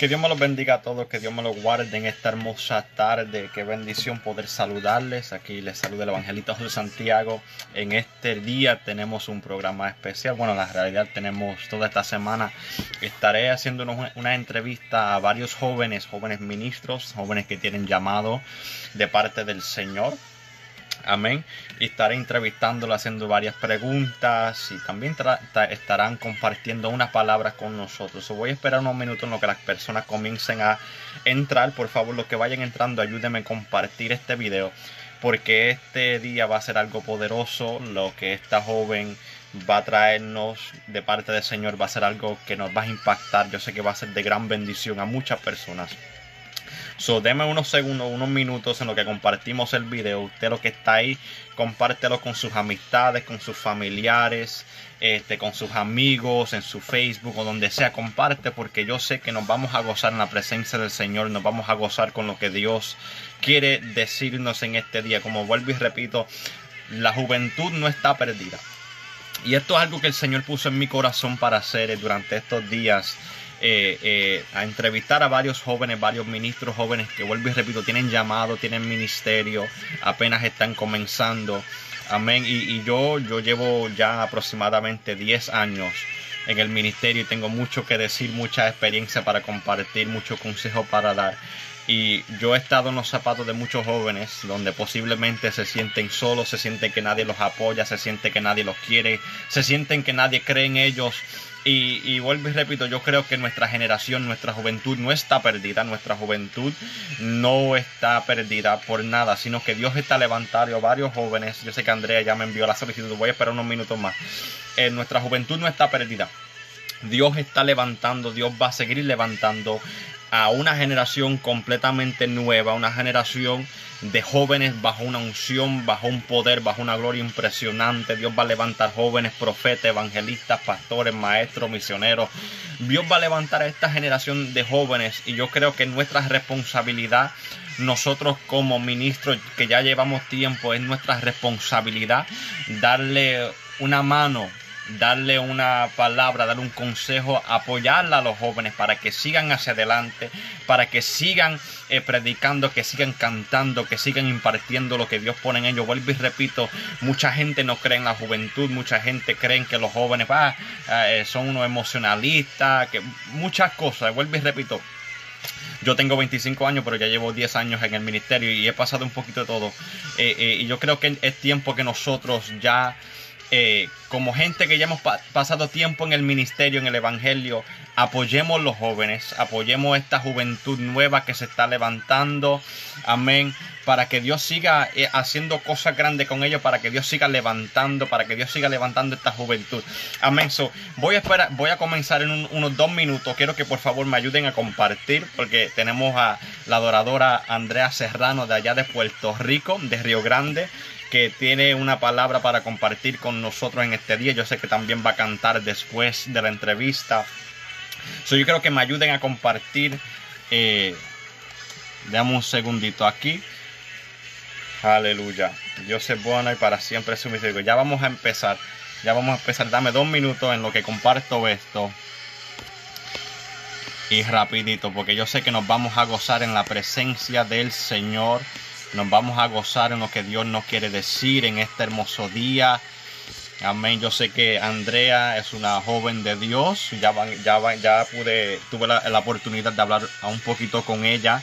Que Dios me los bendiga a todos, que Dios me los guarde en esta hermosa tarde. Qué bendición poder saludarles. Aquí les saluda el evangelista José Santiago. En este día tenemos un programa especial. Bueno, en la realidad tenemos toda esta semana. Estaré haciendo una entrevista a varios jóvenes, jóvenes ministros, jóvenes que tienen llamado de parte del Señor. Amén. Y estaré entrevistándolo, haciendo varias preguntas y también estarán compartiendo unas palabras con nosotros. voy a esperar unos minutos en lo que las personas comiencen a entrar. Por favor, los que vayan entrando, ayúdenme a compartir este video. Porque este día va a ser algo poderoso. Lo que esta joven va a traernos de parte del Señor va a ser algo que nos va a impactar. Yo sé que va a ser de gran bendición a muchas personas. So, deme unos segundos, unos minutos en lo que compartimos el video. Usted lo que está ahí, compártelo con sus amistades, con sus familiares, este, con sus amigos, en su Facebook o donde sea. Comparte porque yo sé que nos vamos a gozar en la presencia del Señor, nos vamos a gozar con lo que Dios quiere decirnos en este día. Como vuelvo y repito, la juventud no está perdida. Y esto es algo que el Señor puso en mi corazón para hacer durante estos días eh, eh, a entrevistar a varios jóvenes, varios ministros jóvenes que vuelvo y repito, tienen llamado, tienen ministerio, apenas están comenzando. Amén. Y, yo, yo llevo ya aproximadamente 10 años en el ministerio y tengo mucho que decir, mucha experiencia para compartir, mucho consejo para dar. Y yo he estado en los zapatos de muchos jóvenes donde posiblemente se sienten solos, se sienten que nadie los apoya, se sienten que nadie los quiere, se sienten que nadie cree en ellos y, vuelvo y repito, yo creo que nuestra generación, nuestra juventud no está perdida, nuestra juventud no está perdida por nada, sino que Dios está levantando varios jóvenes. Yo sé que Andrea ya me envió la solicitud, voy a esperar unos minutos más. Eh, nuestra juventud no está perdida. Dios está levantando, Dios va a seguir levantando a una generación completamente nueva, una generación de jóvenes bajo una unción, bajo un poder, bajo una gloria impresionante. Dios va a levantar jóvenes, profetas, evangelistas, pastores, maestros, misioneros. Dios va a levantar a esta generación de jóvenes y yo creo que nuestra responsabilidad, nosotros como ministros que ya llevamos tiempo, es nuestra responsabilidad darle una mano darle una palabra, darle un consejo, apoyarla a los jóvenes para que sigan hacia adelante, para que sigan eh, predicando, que sigan cantando, que sigan impartiendo lo que Dios pone en ellos. Vuelvo y repito, mucha gente no cree en la juventud, mucha gente cree que los jóvenes ah, eh, son unos emocionalistas, que muchas cosas. Vuelvo y repito, yo tengo 25 años, pero ya llevo 10 años en el ministerio y he pasado un poquito de todo. Eh, y yo creo que es tiempo que nosotros ya eh, como gente que ya hemos pasado tiempo en el ministerio, en el Evangelio, apoyemos los jóvenes, apoyemos esta juventud nueva que se está levantando, amén, para que Dios siga eh, haciendo cosas grandes con ellos, para que Dios siga levantando, para que Dios siga levantando esta juventud, amén. So, voy a esperar, voy a comenzar en unos dos minutos, quiero que por favor me ayuden a compartir, porque tenemos a la adoradora Andrea Serrano de allá de Puerto Rico, de Río Grande, que tiene una palabra para compartir con nosotros en este día. Yo sé que también va a cantar después de la entrevista. So, yo creo que me ayuden a compartir. Eh, un segundito aquí. Aleluya. Dios es bueno y para siempre es su misericordia. Ya vamos a empezar. Ya vamos a empezar. Dame dos minutos en lo que comparto esto. Y rapidito, porque yo sé que nos vamos a gozar en la presencia del Señor. Nos vamos a gozar en lo que Dios nos quiere decir en este hermoso día. Amén. Yo sé que Andrea es una joven de Dios. Ya, ya, ya pude, tuve la, oportunidad de hablar un poquito con ella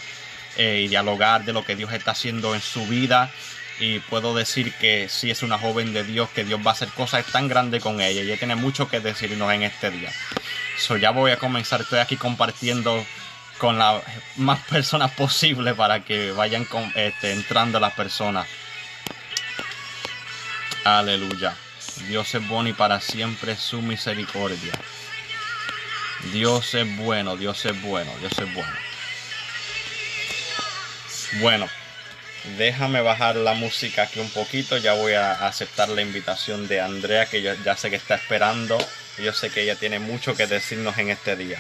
eh, y dialogar de lo que Dios está haciendo en su vida. Y puedo decir que sí es una joven de Dios, que Dios va a hacer cosas tan grandes con ella. Y ella tiene mucho que decirnos en este día. So, ya voy a comenzar. Estoy aquí compartiendo con las más personas posible para que vayan con, este, entrando las personas. Aleluya. Dios es bueno y para siempre su misericordia. Dios es bueno, Dios es bueno, Dios es bueno. Bueno, déjame bajar la música aquí un poquito. Ya voy a aceptar la invitación de Andrea, que yo ya sé que está esperando. Yo sé que ella tiene mucho que decirnos en este día.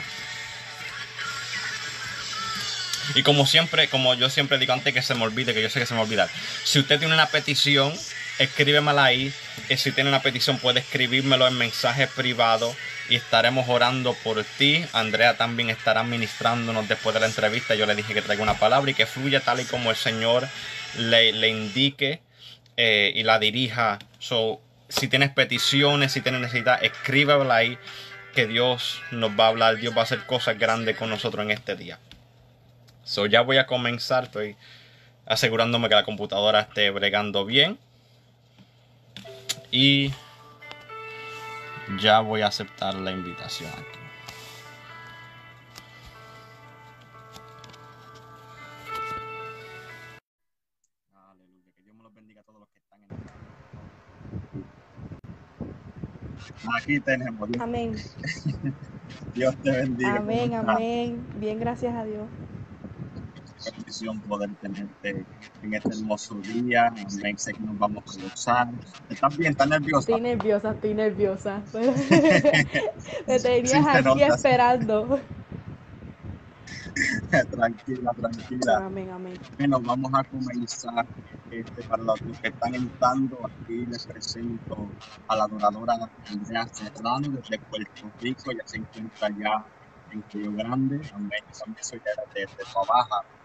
Y como siempre, como yo siempre digo antes que se me olvide, que yo sé que se me olvida. Si usted tiene una petición, escríbemela ahí. Y si tiene una petición, puede escribírmelo en mensaje privado y estaremos orando por ti. Andrea también estará ministrándonos después de la entrevista. Yo le dije que traiga una palabra y que fluya tal y como el Señor le, indique eh, y la dirija. So, si tienes peticiones, si tienes necesidad, escríbela ahí que Dios nos va a hablar. Dios va a hacer cosas grandes con nosotros en este día. So, ya voy a comenzar. Estoy asegurándome que la computadora esté bregando bien. Y ya voy a aceptar la invitación aquí. Aleluya, que Dios me los bendiga a todos los que están en el Aquí tenemos. Amén. Dios te bendiga. Amén, amén. Bien, gracias a Dios bendición poder tenerte en este hermoso día. Amén. Sé que nos vamos a gozar. ¿Estás bien? ¿Estás nerviosa? Estoy nerviosa, estoy nerviosa. Me tenías aquí esperando. tranquila, tranquila. Amén, amén. Bueno, vamos a comenzar. Este, para los que están entrando, aquí les presento a la adoradora Andrea Serrano desde Puerto Rico. Ya se encuentra ya en Río Grande. Amén. También soy de, de, de Baja.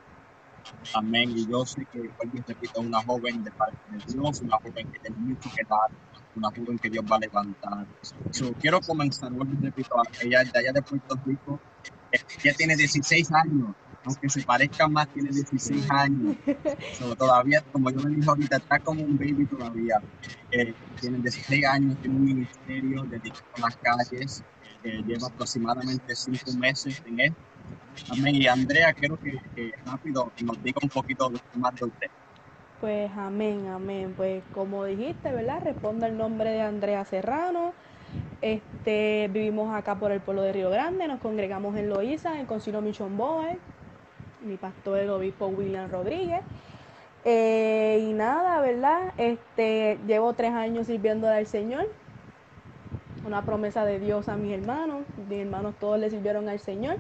Amén. Y yo sé que, vuelvo y repito, una joven de parte de Dios, una joven que tiene mucho que dar, una joven que Dios va a levantar. So, quiero comenzar, vuelvo y repito, ella de allá de Puerto Rico, ella tiene 16 años, aunque se parezca más, tiene 16 años. So, todavía, como yo me dije ahorita, está como un baby todavía. Eh, tiene 16 años, tiene un ministerio dedicado a las calles, eh, lleva aproximadamente 5 meses en esto Amén. Y Andrea, quiero que, rápido nos diga un poquito más de usted. Pues amén, amén. Pues como dijiste, ¿verdad? Responde el nombre de Andrea Serrano. Este, vivimos acá por el pueblo de Río Grande, nos congregamos en Loíza, en Concilio Mission Boy, mi pastor el obispo William Rodríguez. Eh, y nada, ¿verdad? Este, llevo tres años sirviendo al Señor. Una promesa de Dios a mis hermanos. Mis hermanos todos le sirvieron al Señor.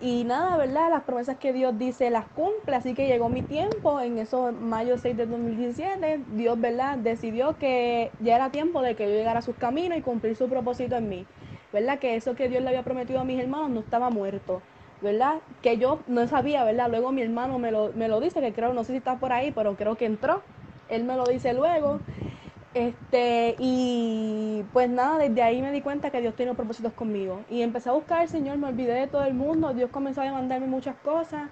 Y nada, ¿verdad? Las promesas que Dios dice las cumple, así que llegó mi tiempo, en eso mayo 6 de 2017, Dios, ¿verdad? Decidió que ya era tiempo de que yo llegara a sus caminos y cumplir su propósito en mí, ¿verdad? Que eso que Dios le había prometido a mis hermanos no estaba muerto, ¿verdad? Que yo no sabía, ¿verdad? Luego mi hermano me lo, me lo dice, que creo, no sé si está por ahí, pero creo que entró, él me lo dice luego. Este, y pues nada, desde ahí me di cuenta que Dios tiene propósitos conmigo. Y empecé a buscar al Señor, me olvidé de todo el mundo, Dios comenzó a demandarme muchas cosas,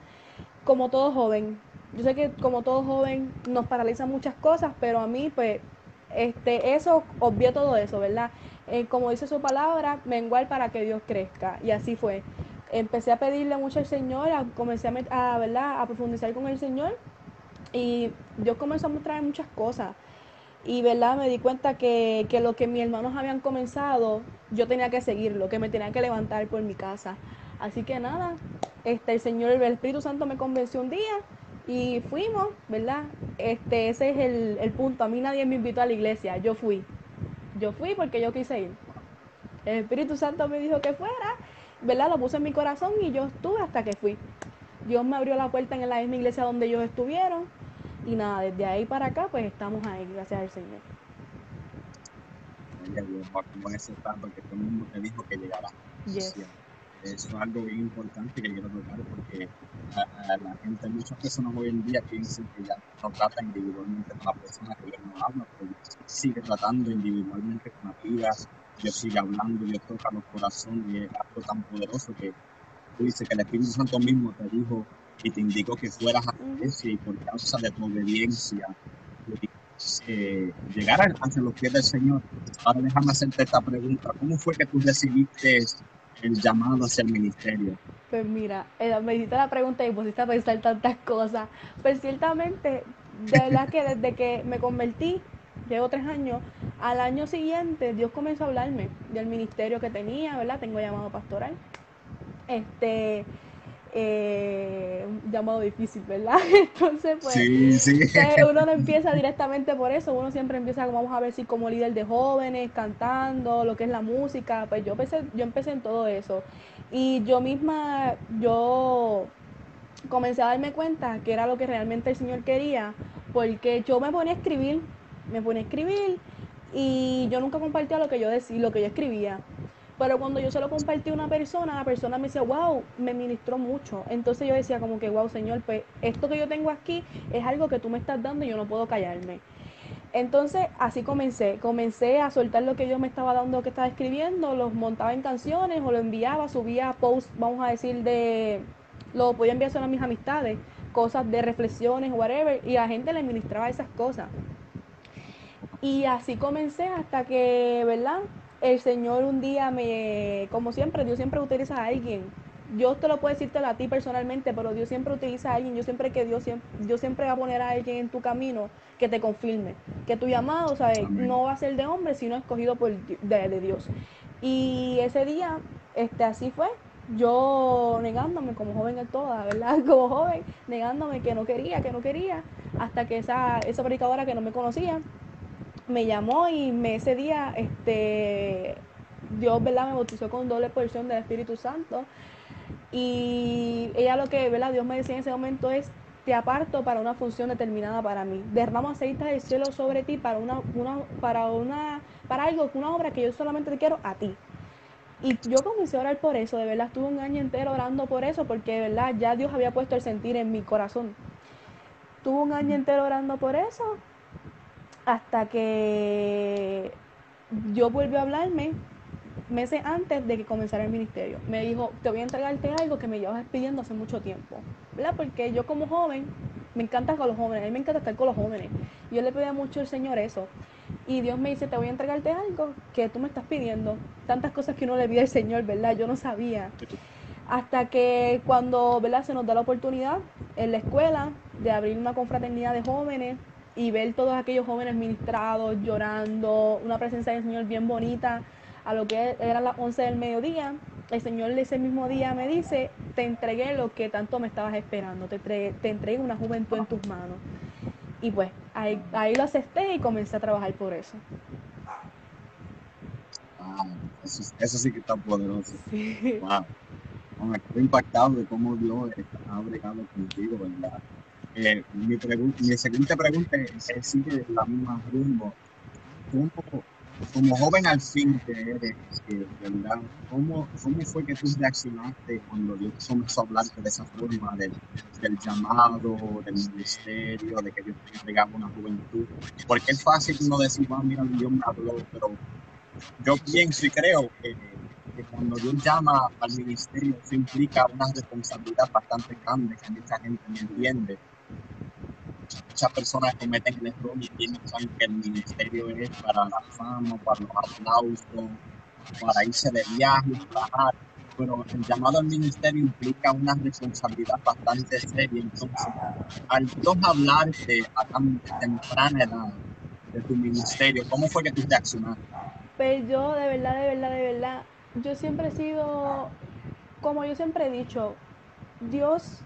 como todo joven. Yo sé que como todo joven nos paraliza muchas cosas, pero a mí pues este, eso, obvió todo eso, ¿verdad? Eh, como dice su palabra, menguar para que Dios crezca. Y así fue. Empecé a pedirle mucho al Señor, a, comencé a, ¿verdad? a profundizar con el Señor. Y Dios comenzó a mostrarme muchas cosas y verdad me di cuenta que, que, lo que mis hermanos habían comenzado, yo tenía que seguirlo, que me tenía que levantar por mi casa. Así que nada, este, el Señor, el Espíritu Santo me convenció un día y fuimos, ¿verdad? Este, ese es el, el punto. A mí nadie me invitó a la iglesia, yo fui. Yo fui porque yo quise ir. El Espíritu Santo me dijo que fuera, ¿verdad? Lo puse en mi corazón y yo estuve hasta que fui. Dios me abrió la puerta en la misma iglesia donde ellos estuvieron y nada, desde ahí para acá, pues estamos ahí, gracias al Señor. Como ese porque todo el mundo te dijo que llegará. Eso es algo bien importante que quiero tocar porque a, la gente, muchas personas hoy en día piensan que ya no trata individualmente con la persona que Dios no habla, pero sigue tratando individualmente con las vidas, Dios sigue hablando, Dios toca los corazones y es algo tan poderoso que tú dices que el Espíritu Santo mismo te dijo y te indicó que fueras a la iglesia y por causa de tu obediencia eh, llegar hacia los pies del Señor. Ahora déjame hacerte esta pregunta. ¿Cómo fue que tú recibiste el llamado hacia el ministerio? Pues mira, eh, me hiciste la pregunta y pusiste a pensar tantas cosas. Pues ciertamente, de verdad que desde que me convertí, llevo tres años, Al año siguiente, Dios comenzó a hablarme del ministerio que tenía, ¿verdad? Tengo llamado pastoral. Este, eh, llamado difícil, ¿verdad? Entonces, pues, uno no empieza directamente por eso, uno siempre empieza, vamos a ver si como líder de jóvenes, cantando, lo que es la música, pues yo empecé, yo empecé en todo eso. Y yo misma, yo comencé a darme cuenta que era lo que realmente el Señor quería, porque yo me ponía a escribir, me ponía a escribir y yo nunca compartía lo que yo decía, lo que yo escribía. Pero cuando yo se lo compartí a una persona, la persona me decía, wow, me ministró mucho. Entonces yo decía como que, wow, Señor, pues esto que yo tengo aquí es algo que tú me estás dando y yo no puedo callarme. Entonces así comencé, comencé a soltar lo que yo me estaba dando, que estaba escribiendo, los montaba en canciones o lo enviaba, subía posts, vamos a decir, de, lo podía enviar solo a mis amistades, cosas de reflexiones, whatever, y la gente le ministraba esas cosas. Y así comencé hasta que, ¿verdad? El Señor un día me, como siempre, Dios siempre utiliza a alguien. Yo te lo puedo decirte a ti personalmente, pero Dios siempre utiliza a alguien. Yo siempre que Dios siempre, Dios siempre va a poner a alguien en tu camino que te confirme. Que tu llamado, ¿sabes? No va a ser de hombre, sino escogido por de, Dios. Y ese día, este, así fue. Yo negándome como joven en toda, ¿verdad? Como joven, negándome que no quería, que no quería, hasta que esa, esa predicadora que no me conocía, me llamó y me, ese día este, Dios ¿verdad? me bautizó con doble porción del Espíritu Santo. Y ella lo que ¿verdad? Dios me decía en ese momento es, te aparto para una función determinada para mí. Derramo aceite del cielo sobre ti para una, una, para una, para algo, una obra que yo solamente te quiero a ti. Y yo comencé a orar por eso, de verdad, estuve un año entero orando por eso, porque de verdad ya Dios había puesto el sentir en mi corazón. Tuve un año entero orando por eso hasta que yo volvió a hablarme meses antes de que comenzara el ministerio. Me dijo, te voy a entregarte algo que me llevas pidiendo hace mucho tiempo, ¿verdad? Porque yo como joven, me encanta con los jóvenes, a mí me encanta estar con los jóvenes. Yo le pedía mucho al Señor eso. Y Dios me dice, te voy a entregarte algo que tú me estás pidiendo. Tantas cosas que uno le pide al Señor, ¿verdad? Yo no sabía. Hasta que cuando, ¿verdad? Se nos da la oportunidad en la escuela de abrir una confraternidad de jóvenes, y ver todos aquellos jóvenes ministrados, llorando, una presencia del Señor bien bonita, a lo que eran las 11 del mediodía, el Señor ese mismo día me dice, te entregué lo que tanto me estabas esperando, te, te entregué una juventud en tus manos. Y pues ahí, ahí lo acepté y comencé a trabajar por eso. eso, sí que está poderoso. Wow. estoy impactado de cómo Dios ha bregado contigo, ¿verdad? Eh, mi, siguiente pregunta es, sigue la misma rumbo. como joven al fin que eres. ¿Cómo, ¿Cómo fue que tú reaccionaste cuando Dios comenzó a hablarte de esa forma del, llamado, del ministerio, de que Dios te entregaba una juventud? Porque es fácil uno decir, ah, mira, Dios me habló, pero yo pienso y creo que, que cuando Dios llama al ministerio, eso implica una responsabilidad bastante grande que mucha gente no entiende muchas personas cometen el error y piensan que el ministerio es para la fama, para los aplausos, para irse de viaje, trabajar. Pero el llamado al ministerio implica una responsabilidad bastante seria. Entonces, al Dios hablarte a tan temprana edad de tu ministerio, ¿cómo fue que tú reaccionaste? Pues yo, de verdad, de verdad, de verdad, yo siempre he sido, como yo siempre he dicho, Dios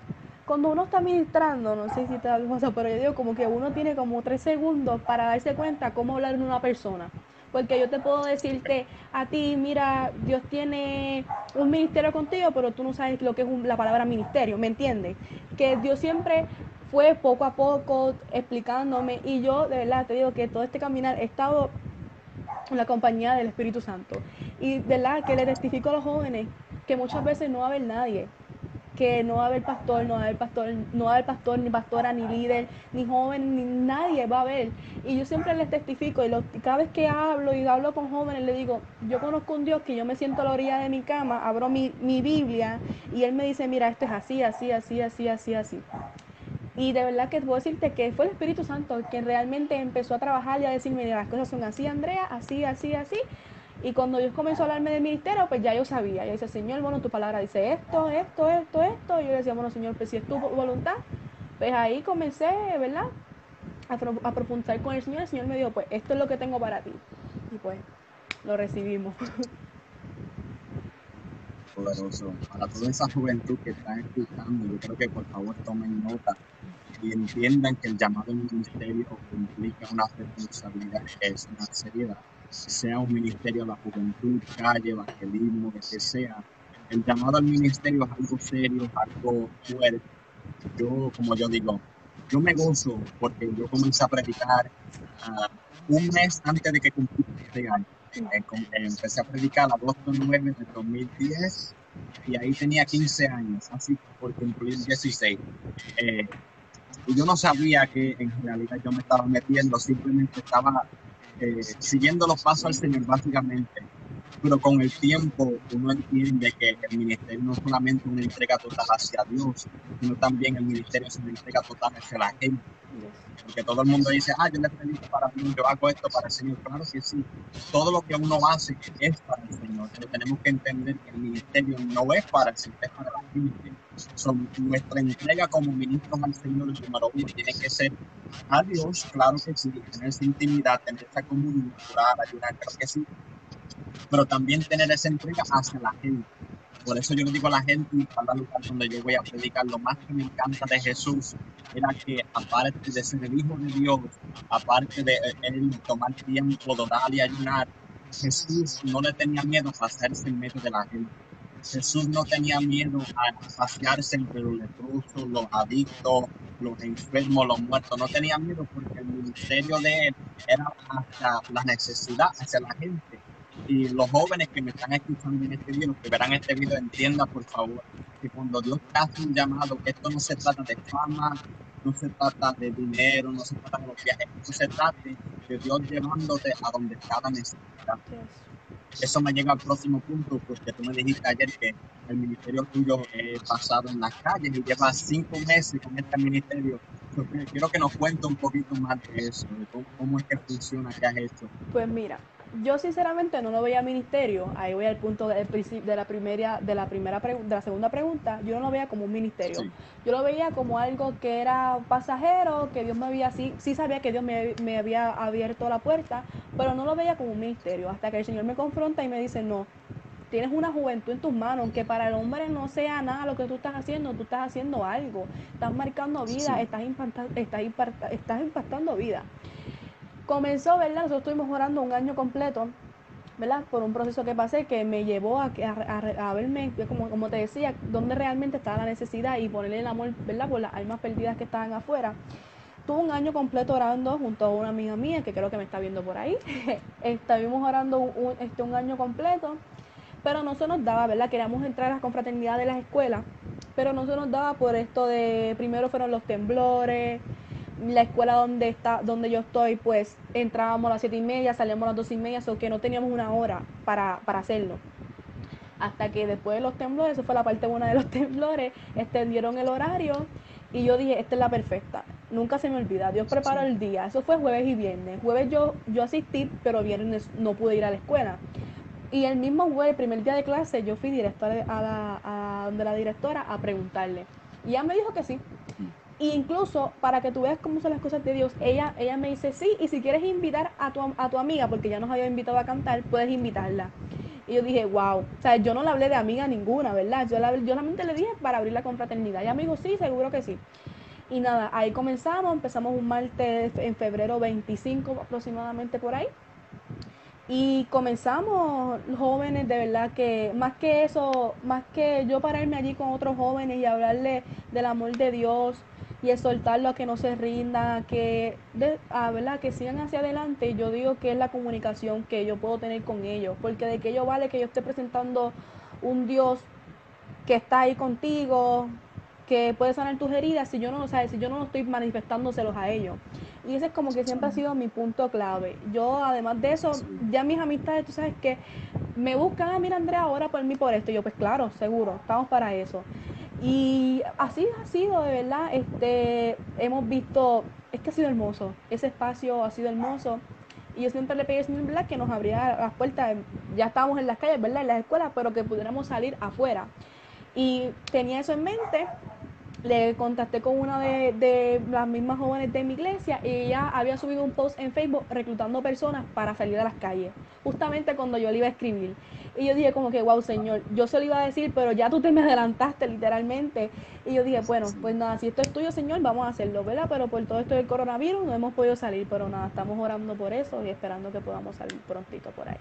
cuando uno está ministrando, no sé si te pasa, pero yo digo como que uno tiene como tres segundos para darse cuenta cómo hablar de una persona. Porque yo te puedo decirte a ti, mira, Dios tiene un ministerio contigo, pero tú no sabes lo que es la palabra ministerio, ¿me entiendes? Que Dios siempre fue poco a poco explicándome y yo de verdad te digo que todo este caminar he estado en la compañía del Espíritu Santo. Y de verdad que le testifico a los jóvenes que muchas veces no va a haber nadie que no va a haber pastor, no va a haber pastor, no va a haber pastor, ni pastora, ni líder, ni joven, ni nadie va a haber. Y yo siempre les testifico, y cada vez que hablo y hablo con jóvenes, le digo, yo conozco un Dios que yo me siento a la orilla de mi cama, abro mi, mi Biblia, y Él me dice, mira, esto es así, así, así, así, así, así. Y de verdad que puedo decirte que fue el Espíritu Santo quien realmente empezó a trabajar y a decirme, las cosas son así, Andrea, así, así, así. Y cuando Dios comenzó a hablarme del ministerio, pues ya yo sabía. Yo decía, Señor, bueno, tu palabra dice esto, esto, esto, esto. Y yo decía, bueno, Señor, pues si es tu voluntad. Pues ahí comencé, ¿verdad? A, a profundizar con el Señor. El Señor me dijo, pues esto es lo que tengo para ti. Y pues lo recibimos. Poderoso. Para toda esa juventud que está escuchando, yo creo que por favor tomen nota y entiendan que el llamado ministerio implica una responsabilidad, es una seriedad. Sea un ministerio de la juventud, calle, evangelismo, que sea. El llamado al ministerio es algo serio, es algo fuerte. Yo, como yo digo, yo me gozo porque yo comencé a predicar uh, un mes antes de que cumpliera este año. Eh, empecé a predicar a agosto 9 de 2010 y ahí tenía 15 años, así por cumplir 16. Eh, y yo no sabía que en realidad yo me estaba metiendo, simplemente estaba eh, siguiendo los pasos al Señor básicamente. Pero con el tiempo uno entiende que el ministerio no es solamente una entrega total hacia Dios, sino también el ministerio es una entrega total hacia la gente. Porque todo el mundo dice, ah, yo le predico para mí, yo hago esto para el Señor. Claro que sí, todo lo que uno hace es para el Señor, pero tenemos que entender que el ministerio no es para el Señor, es para la gente. Son, nuestra entrega como ministros al Señor, número uno, tiene que ser a Dios, claro que sí, tener esa intimidad, tener esa comunión, ayudar, creo que sí, pero también tener esa entrega hacia la gente. Por eso yo le digo a la gente, y para lugar donde yo voy a predicar, lo más que me encanta de Jesús era que aparte de ser el Hijo de Dios, aparte de él tomar tiempo de orar y ayunar, Jesús no le tenía miedo a hacerse en medio de la gente. Jesús no tenía miedo a pasearse entre los leprosos, los adictos, los enfermos, los muertos. No tenía miedo porque el ministerio de él era hasta la necesidad hacia la gente y los jóvenes que me están escuchando en este video, que verán este video, entiendan por favor que cuando Dios te hace un llamado, esto no se trata de fama, no se trata de dinero, no se trata de los viajes, esto se trata de Dios llevándote a donde cada necesidad. Eso me llega al próximo punto, porque tú me dijiste ayer que el ministerio tuyo es basado en las calles y lleva cinco meses con este ministerio. quiero que nos cuente un poquito más de eso, de cómo, cómo es que funciona, qué has hecho. Pues mira, yo sinceramente no lo veía ministerio, ahí voy al punto de, de la primera, de la primera de la segunda pregunta, yo no lo veía como un ministerio, yo lo veía como algo que era pasajero, que Dios me había, sí, sí sabía que Dios me, me, había abierto la puerta, pero no lo veía como un ministerio, hasta que el Señor me confronta y me dice, no, tienes una juventud en tus manos, aunque para el hombre no sea nada lo que tú estás haciendo, tú estás haciendo algo, estás marcando vida, estás, impactando, estás, estás impactando vida comenzó, ¿verdad? Nosotros estuvimos orando un año completo, ¿verdad? Por un proceso que pasé que me llevó a, verme, como, te decía, dónde realmente estaba la necesidad y ponerle el amor, ¿verdad? Por las almas perdidas que estaban afuera. Tuve un año completo orando junto a una amiga mía que creo que me está viendo por ahí. Estuvimos orando un, este, un año completo, pero no se nos daba, ¿verdad? Queríamos entrar a la confraternidad de las escuelas, pero no se nos daba por esto de, primero fueron los temblores, la escuela donde está, donde yo estoy, pues entrábamos a las siete y media, salíamos a las dos y media, o que no teníamos una hora para, para hacerlo. Hasta que después de los temblores, eso fue la parte buena de los temblores, extendieron el horario y yo dije, esta es la perfecta. Nunca se me olvida, Dios preparó el día. Eso fue jueves y viernes. Jueves yo, yo asistí, pero viernes no pude ir a la escuela. Y el mismo jueves, el primer día de clase, yo fui directo a, la, a donde la directora a preguntarle. Y ella me dijo que sí. Y incluso para que tú veas cómo son las cosas de Dios, ella, ella me dice, sí, y si quieres invitar a tu, a tu amiga, porque ya nos había invitado a cantar, puedes invitarla. Y yo dije, wow, o sea, yo no le hablé de amiga ninguna, ¿verdad? Yo, la, yo solamente le dije para abrir la confraternidad. Y amigo, sí, seguro que sí. Y nada, ahí comenzamos, empezamos un martes en febrero 25 aproximadamente por ahí. Y comenzamos jóvenes, de verdad que más que eso, más que yo pararme allí con otros jóvenes y hablarle del amor de Dios, y exhortarlo a que no se rinda, que, a, ¿verdad? que sigan hacia adelante. Yo digo que es la comunicación que yo puedo tener con ellos, porque de que yo vale que yo esté presentando un Dios que está ahí contigo, que puede sanar tus heridas, si yo no lo sabes, si yo no estoy manifestándoselos a ellos. Y ese es como que siempre ha sido mi punto clave. Yo, además de eso, ya mis amistades, tú sabes que me buscan, ah, mira Andrea, ahora por mí por esto. Y yo, pues claro, seguro, estamos para eso. Y así ha sido, de verdad, este, hemos visto, es que ha sido hermoso, ese espacio ha sido hermoso. Y yo siempre le pedí al Señor, ¿verdad? Que nos abriera las puertas, ya estábamos en las calles, ¿verdad? En las escuelas, pero que pudiéramos salir afuera. Y tenía eso en mente le contacté con una de, las mismas jóvenes de mi iglesia y ella había subido un post en Facebook reclutando personas para salir a las calles, justamente cuando yo le iba a escribir. Y yo dije como que, wow, señor, yo se lo iba a decir, pero ya tú te me adelantaste literalmente. Y yo dije, bueno, pues nada, si esto es tuyo, señor, vamos a hacerlo, ¿verdad? Pero por todo esto del coronavirus no hemos podido salir, pero nada, estamos orando por eso y esperando que podamos salir prontito por ahí.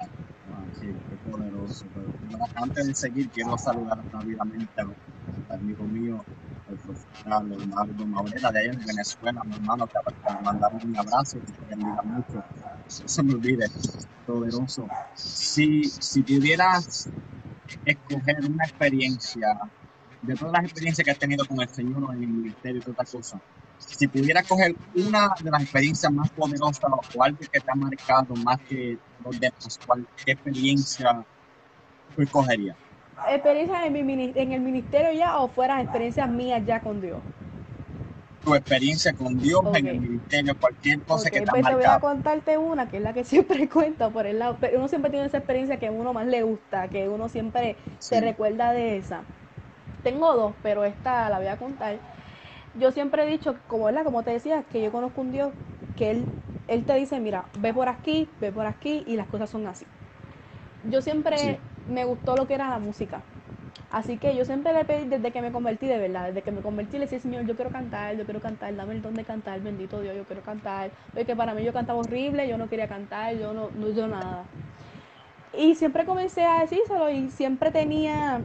Ah, sí, qué poderoso. Pero antes de seguir, quiero saludar rápidamente al amigo mío, el profesor Leonardo Maurera de allá en Venezuela, mi hermano, que me mandaron un abrazo, que te bendiga mucho. No se me olvide, poderoso. Si, si pudieras escoger una experiencia, de todas las experiencias que has tenido con el Señor en el ministerio y todas cosas, si pudieras coger una de las experiencias más poderosas o algo que te ha marcado más que los demás, ¿cuál, ¿qué experiencia tú escogerías? ¿Experiencias en, mi, en el ministerio ya o fuera experiencias mías ya con Dios? Tu experiencia con Dios en el ministerio, cualquier cosa que te pues te voy a contarte una, que es la que siempre cuento por el lado, pero uno siempre tiene esa experiencia que a uno más le gusta, que uno siempre Sí. se recuerda de esa. Tengo dos, pero esta la voy a contar. Yo siempre he dicho, como, ¿verdad? como te decía, que yo conozco un Dios que él, él te dice, mira, ve por aquí, ve por aquí y las cosas son así. Yo siempre Sí. Me gustó lo que era la música. Así que yo siempre le pedí desde que me convertí, de verdad, desde que me convertí, le decía, Señor, yo quiero cantar, yo quiero cantar, dame el don de cantar, bendito Dios, yo quiero cantar. Porque para mí yo cantaba horrible, yo no quería cantar, yo no, no yo nada. Y siempre comencé a decírselo y siempre tenía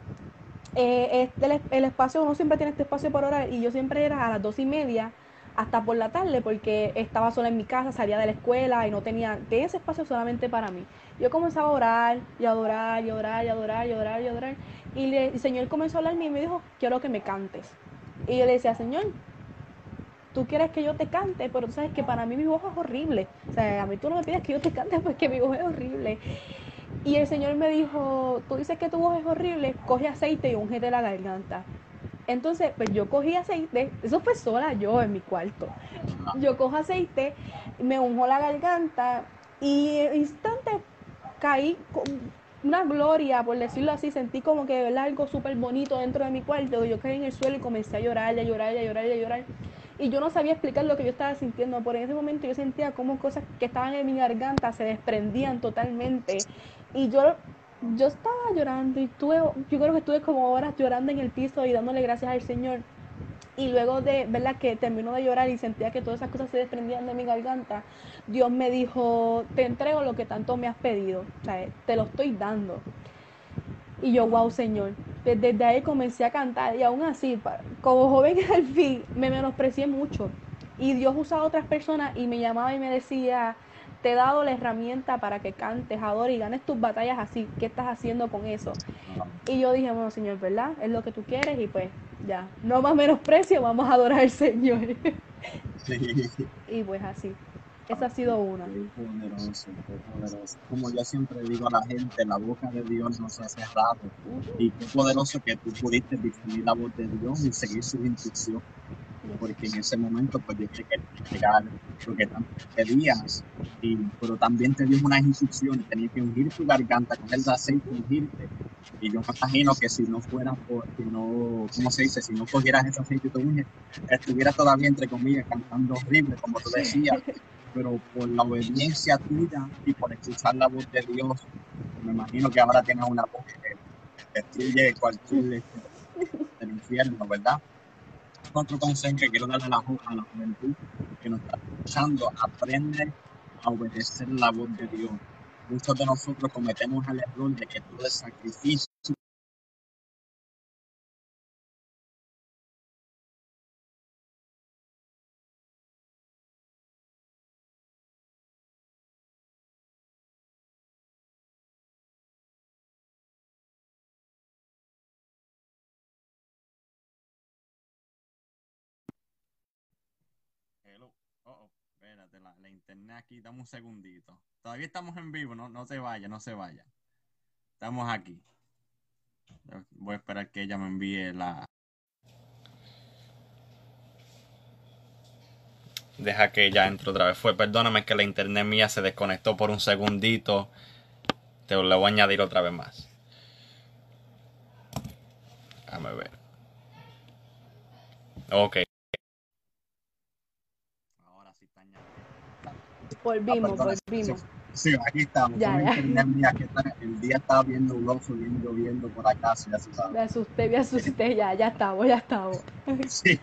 eh, este, el, espacio, uno siempre tiene este espacio por hora y yo siempre era a las dos y media hasta por la tarde porque estaba sola en mi casa, salía de la escuela y no tenía, tenía ese espacio solamente para mí. Yo comenzaba a orar y a adorar y a orar y a adorar y adorar y a adorar y el Señor comenzó a hablarme y me dijo, quiero que me cantes. Y yo le decía, Señor, tú quieres que yo te cante, pero tú sabes que para mí mi voz es horrible. O sea, a mí tú no me pides que yo te cante porque mi voz es horrible. Y el Señor me dijo, tú dices que tu voz es horrible, coge aceite y ungete la garganta. Entonces, pues yo cogí aceite, eso fue sola yo en mi cuarto. Yo cojo aceite, me unjo la garganta y instante caí con una gloria, por decirlo así, sentí como que de verdad algo súper bonito dentro de mi cuarto. Yo caí en el suelo y comencé a llorar, a llorar, a llorar, a llorar. Y yo no sabía explicar lo que yo estaba sintiendo, pero en ese momento yo sentía como cosas que estaban en mi garganta se desprendían totalmente. Y yo, yo estaba llorando y tuve, yo creo que estuve como horas llorando en el piso y dándole gracias al Señor. Y luego de, ¿verdad? Que terminó de llorar y sentía que todas esas cosas se desprendían de mi garganta, Dios me dijo, te entrego lo que tanto me has pedido, o sea, te lo estoy dando. Y yo, wow, Señor. Desde ahí comencé a cantar y aún así, como joven al fin, me menosprecié mucho. Y Dios usaba a otras personas y me llamaba y me decía, te he dado la herramienta para que cantes, adores y ganes tus batallas así. ¿Qué estás haciendo con eso? Y yo dije, bueno, Señor, ¿verdad? Es lo que tú quieres y pues ya, no más menosprecio, vamos a adorar al Señor. Sí. y pues así. Esa ha sido una. Poderoso, poderoso. Como yo siempre digo a la gente, la boca de Dios no se ha cerrado. Y qué poderoso que tú pudiste discernir la voz de Dios y seguir sus instrucciones. Porque en ese momento, pues Dios te quería entregar lo que tanto pedías. Y, pero también te dio unas instrucciones. Tenías que ungir tu garganta con el aceite, ungirte. Y yo me imagino que si no fuera por, si no, ¿cómo se dice? Si no cogieras ese aceite y te unges, estuvieras todavía, entre comillas, cantando horrible, como tú decías pero por la obediencia tuya y por escuchar la voz de Dios, me imagino que ahora tienes una voz que destruye cualquier del infierno, ¿verdad? Otro consejo que quiero darle a la, juventud que nos está escuchando, aprende a obedecer la voz de Dios. Muchos de nosotros cometemos el error de que todo el sacrificio la, internet aquí, dame un segundito. Todavía estamos en vivo, no, no se vaya, no se vaya. Estamos aquí. Voy a esperar que ella me envíe la. Deja que ella entre otra vez. Fue, perdóname que la internet mía se desconectó por un segundito. Te lo voy a añadir otra vez más. Déjame ver. Ok. Ahora sí están ya. Volvimos, Ah, volvimos. Sí, sí, aquí estamos. Ya, Fue ya. internet mía que está- el día estaba bien nubloso, bien lloviendo por acá, ya se sabe. Me asusté, me asusté, ya, ya estamos, ya estamos. Sí.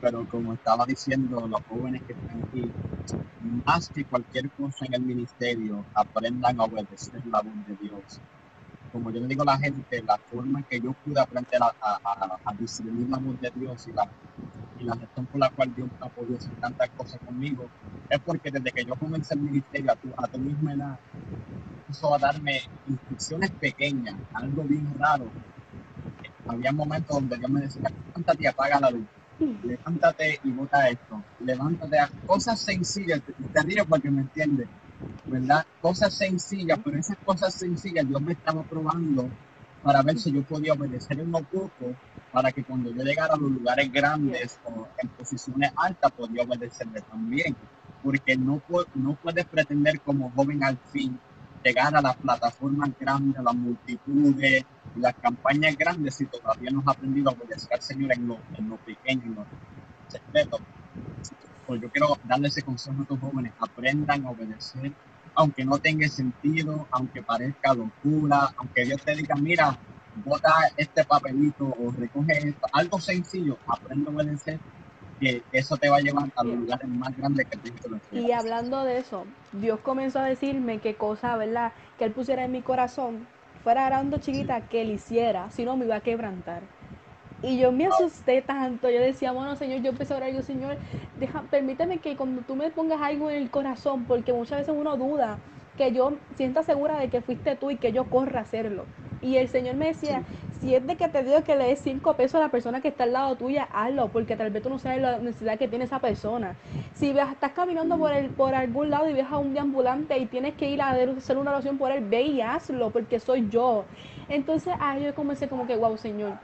Pero como estaba diciendo, los jóvenes que están aquí, más que cualquier cosa en el ministerio, aprendan a obedecer la voz de Dios. Como yo le digo a la gente, la forma que yo pude aprender a, a, a- a discernir la voz de Dios y la, y la razón por la cual Dios ha podido hacer tantas cosas conmigo, es porque desde que yo comencé el ministerio a tu, a tu misma edad, empezó a darme instrucciones pequeñas, algo bien raro. Había momentos donde Dios me decía, levántate y apaga la luz. Levántate y bota esto, levántate. A cosas sencillas, te, te río porque me entiendes, ¿verdad? Cosas sencillas, pero esas cosas sencillas Dios me estaba probando para ver si yo podía obedecer lo poco, para que cuando yo llegara a los lugares grandes o en posiciones altas podía obedecerle también, porque no, no puedes pretender como joven al fin llegar a las plataformas grandes, a las multitudes, las campañas grandes si todavía no has aprendido a obedecer al Señor en lo, en lo pequeño, en. Pues yo quiero darle ese consejo a estos jóvenes, aprendan a obedecer, aunque no tenga sentido, aunque parezca locura, aunque Dios te diga, mira, bota este papelito o recoge esto, algo sencillo, aprende a obedecer, que eso te va a llevar a los lugares más grandes que lo Y hablando de eso, Dios comenzó a decirme qué cosa, ¿verdad? Que Él pusiera en mi corazón, fuera grande o chiquita, que Él hiciera, si no me iba a quebrantar. Y yo me asusté tanto, yo decía, bueno, Señor, yo empecé a orar, yo, Señor, deja, permíteme que cuando tú me pongas algo en el corazón, porque muchas veces uno duda, que yo sienta segura de que fuiste tú y que yo corra a hacerlo. Y el Señor me decía, si es de que te digo que le des cinco pesos a la persona que está al lado tuya, hazlo, porque tal vez tú no sabes la necesidad que tiene esa persona. Si estás caminando por el, por algún lado y ves a un deambulante y tienes que ir a hacer una oración por él, ve y hazlo, porque soy yo. Entonces, ahí yo comencé como que, wow, Señor,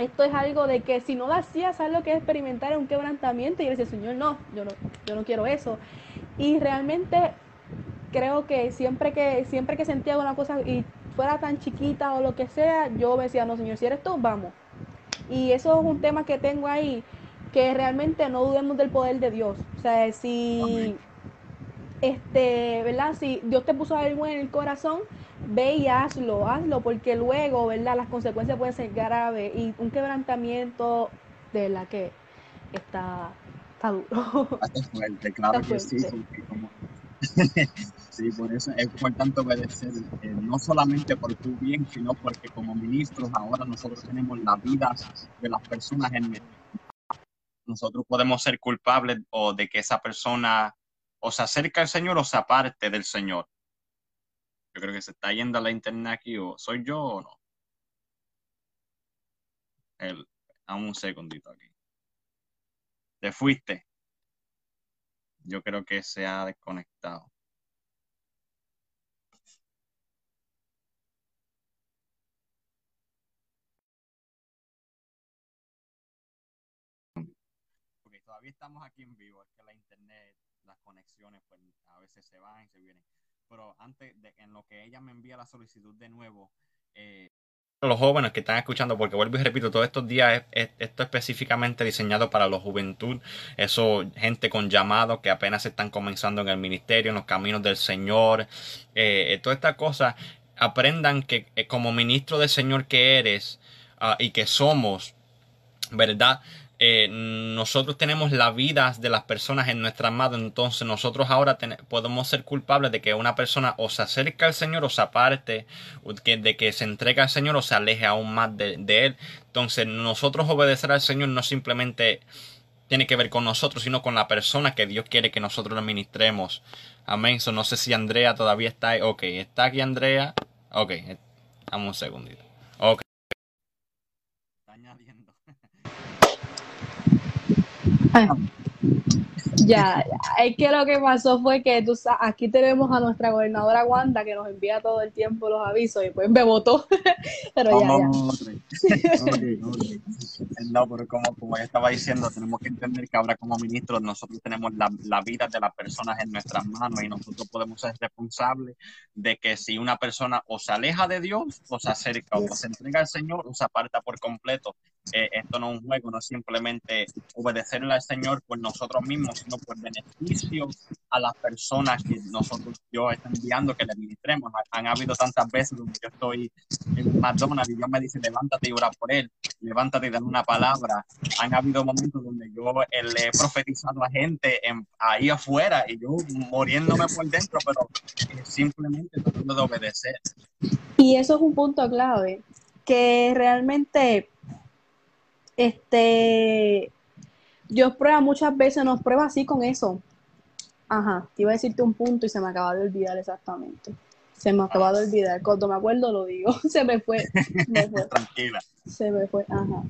esto es algo de que si no lo hacías, sabes lo que es experimentar un quebrantamiento. Y le decía, Señor, no, yo no, yo no quiero eso. Y realmente creo que siempre que siempre que sentía una cosa y fuera tan chiquita o lo que sea, yo me decía, no, Señor, si eres tú, vamos. Y eso es un tema que tengo ahí, que realmente no dudemos del poder de Dios. O sea, si. Este, ¿verdad? Si Dios te puso algo en el corazón, ve y hazlo, hazlo, porque luego, ¿verdad? Las consecuencias pueden ser graves y un quebrantamiento de la que está, está duro. Está fuerte, claro Está que sí, fuerte. como... sí, por eso es importante obedecer, eh, no solamente por tu bien, sino porque como ministros ahora nosotros tenemos la vida de las personas en. Nosotros podemos ser culpables o de que esa persona o se acerca al Señor o se aparte del Señor. Yo creo que se está yendo a la internet aquí, o soy yo o no. El, dame un segundito aquí. Te fuiste. Yo creo que se ha desconectado. Porque todavía estamos aquí en vivo, es que la internet, las conexiones, pues a veces se van y se vienen. Pero antes de en lo que ella me envía la solicitud de nuevo, eh, los jóvenes que están escuchando, porque vuelvo y repito, todos estos días es, es- esto específicamente diseñado para la juventud, eso, gente con llamados que apenas están comenzando en el ministerio, en los caminos del Señor, eh, eh, todas estas cosas, aprendan que eh, como ministro del Señor que eres ah, y que somos, ¿verdad? Eh, nosotros tenemos la vida de las personas en nuestras manos, entonces nosotros ahora podemos ser culpables de que una persona o se acerque al Señor o se aparte, de que se entregue al Señor o se aleje aún más de, de Él. Entonces nosotros obedecer al Señor no simplemente tiene que ver con nosotros, sino con la persona que Dios quiere que nosotros le ministremos. Amén. So, no sé si Andrea todavía está ahí. Ok, ¿está aquí Andrea? Ok, eh, dame un segundito. Ok. Está añadiendo. Ya, es que lo que pasó fue que tú aquí tenemos a nuestra gobernadora Wanda que nos envía todo el tiempo los avisos y pues me votó. No, pero como, como estaba diciendo, tenemos que entender que ahora como ministros nosotros tenemos la, la vida de las personas en nuestras manos y nosotros podemos ser responsables de que si una persona o se aleja de Dios o se acerca o se entrega al Señor o se aparta por completo. Eh, esto no es un juego, no es simplemente obedecerle al Señor por nosotros mismos, sino por beneficio a las personas que nosotros, yo estoy enviando que le ministremos. Han, habido tantas veces donde yo estoy en McDonald's y Dios me dice, levántate y ora por él, levántate y dale una palabra. Han habido momentos donde yo eh, le he profetizado a gente ahí afuera y yo muriéndome por dentro, pero eh, simplemente tratando de obedecer. Y eso es un punto clave, que realmente este, Dios prueba muchas veces, nos prueba así con eso. Ajá, te iba a decirte un punto y se me acaba de olvidar exactamente. Se me acaba de olvidar. Cuando me acuerdo lo digo. Se me fue. Tranquila. Se me fue. Ajá.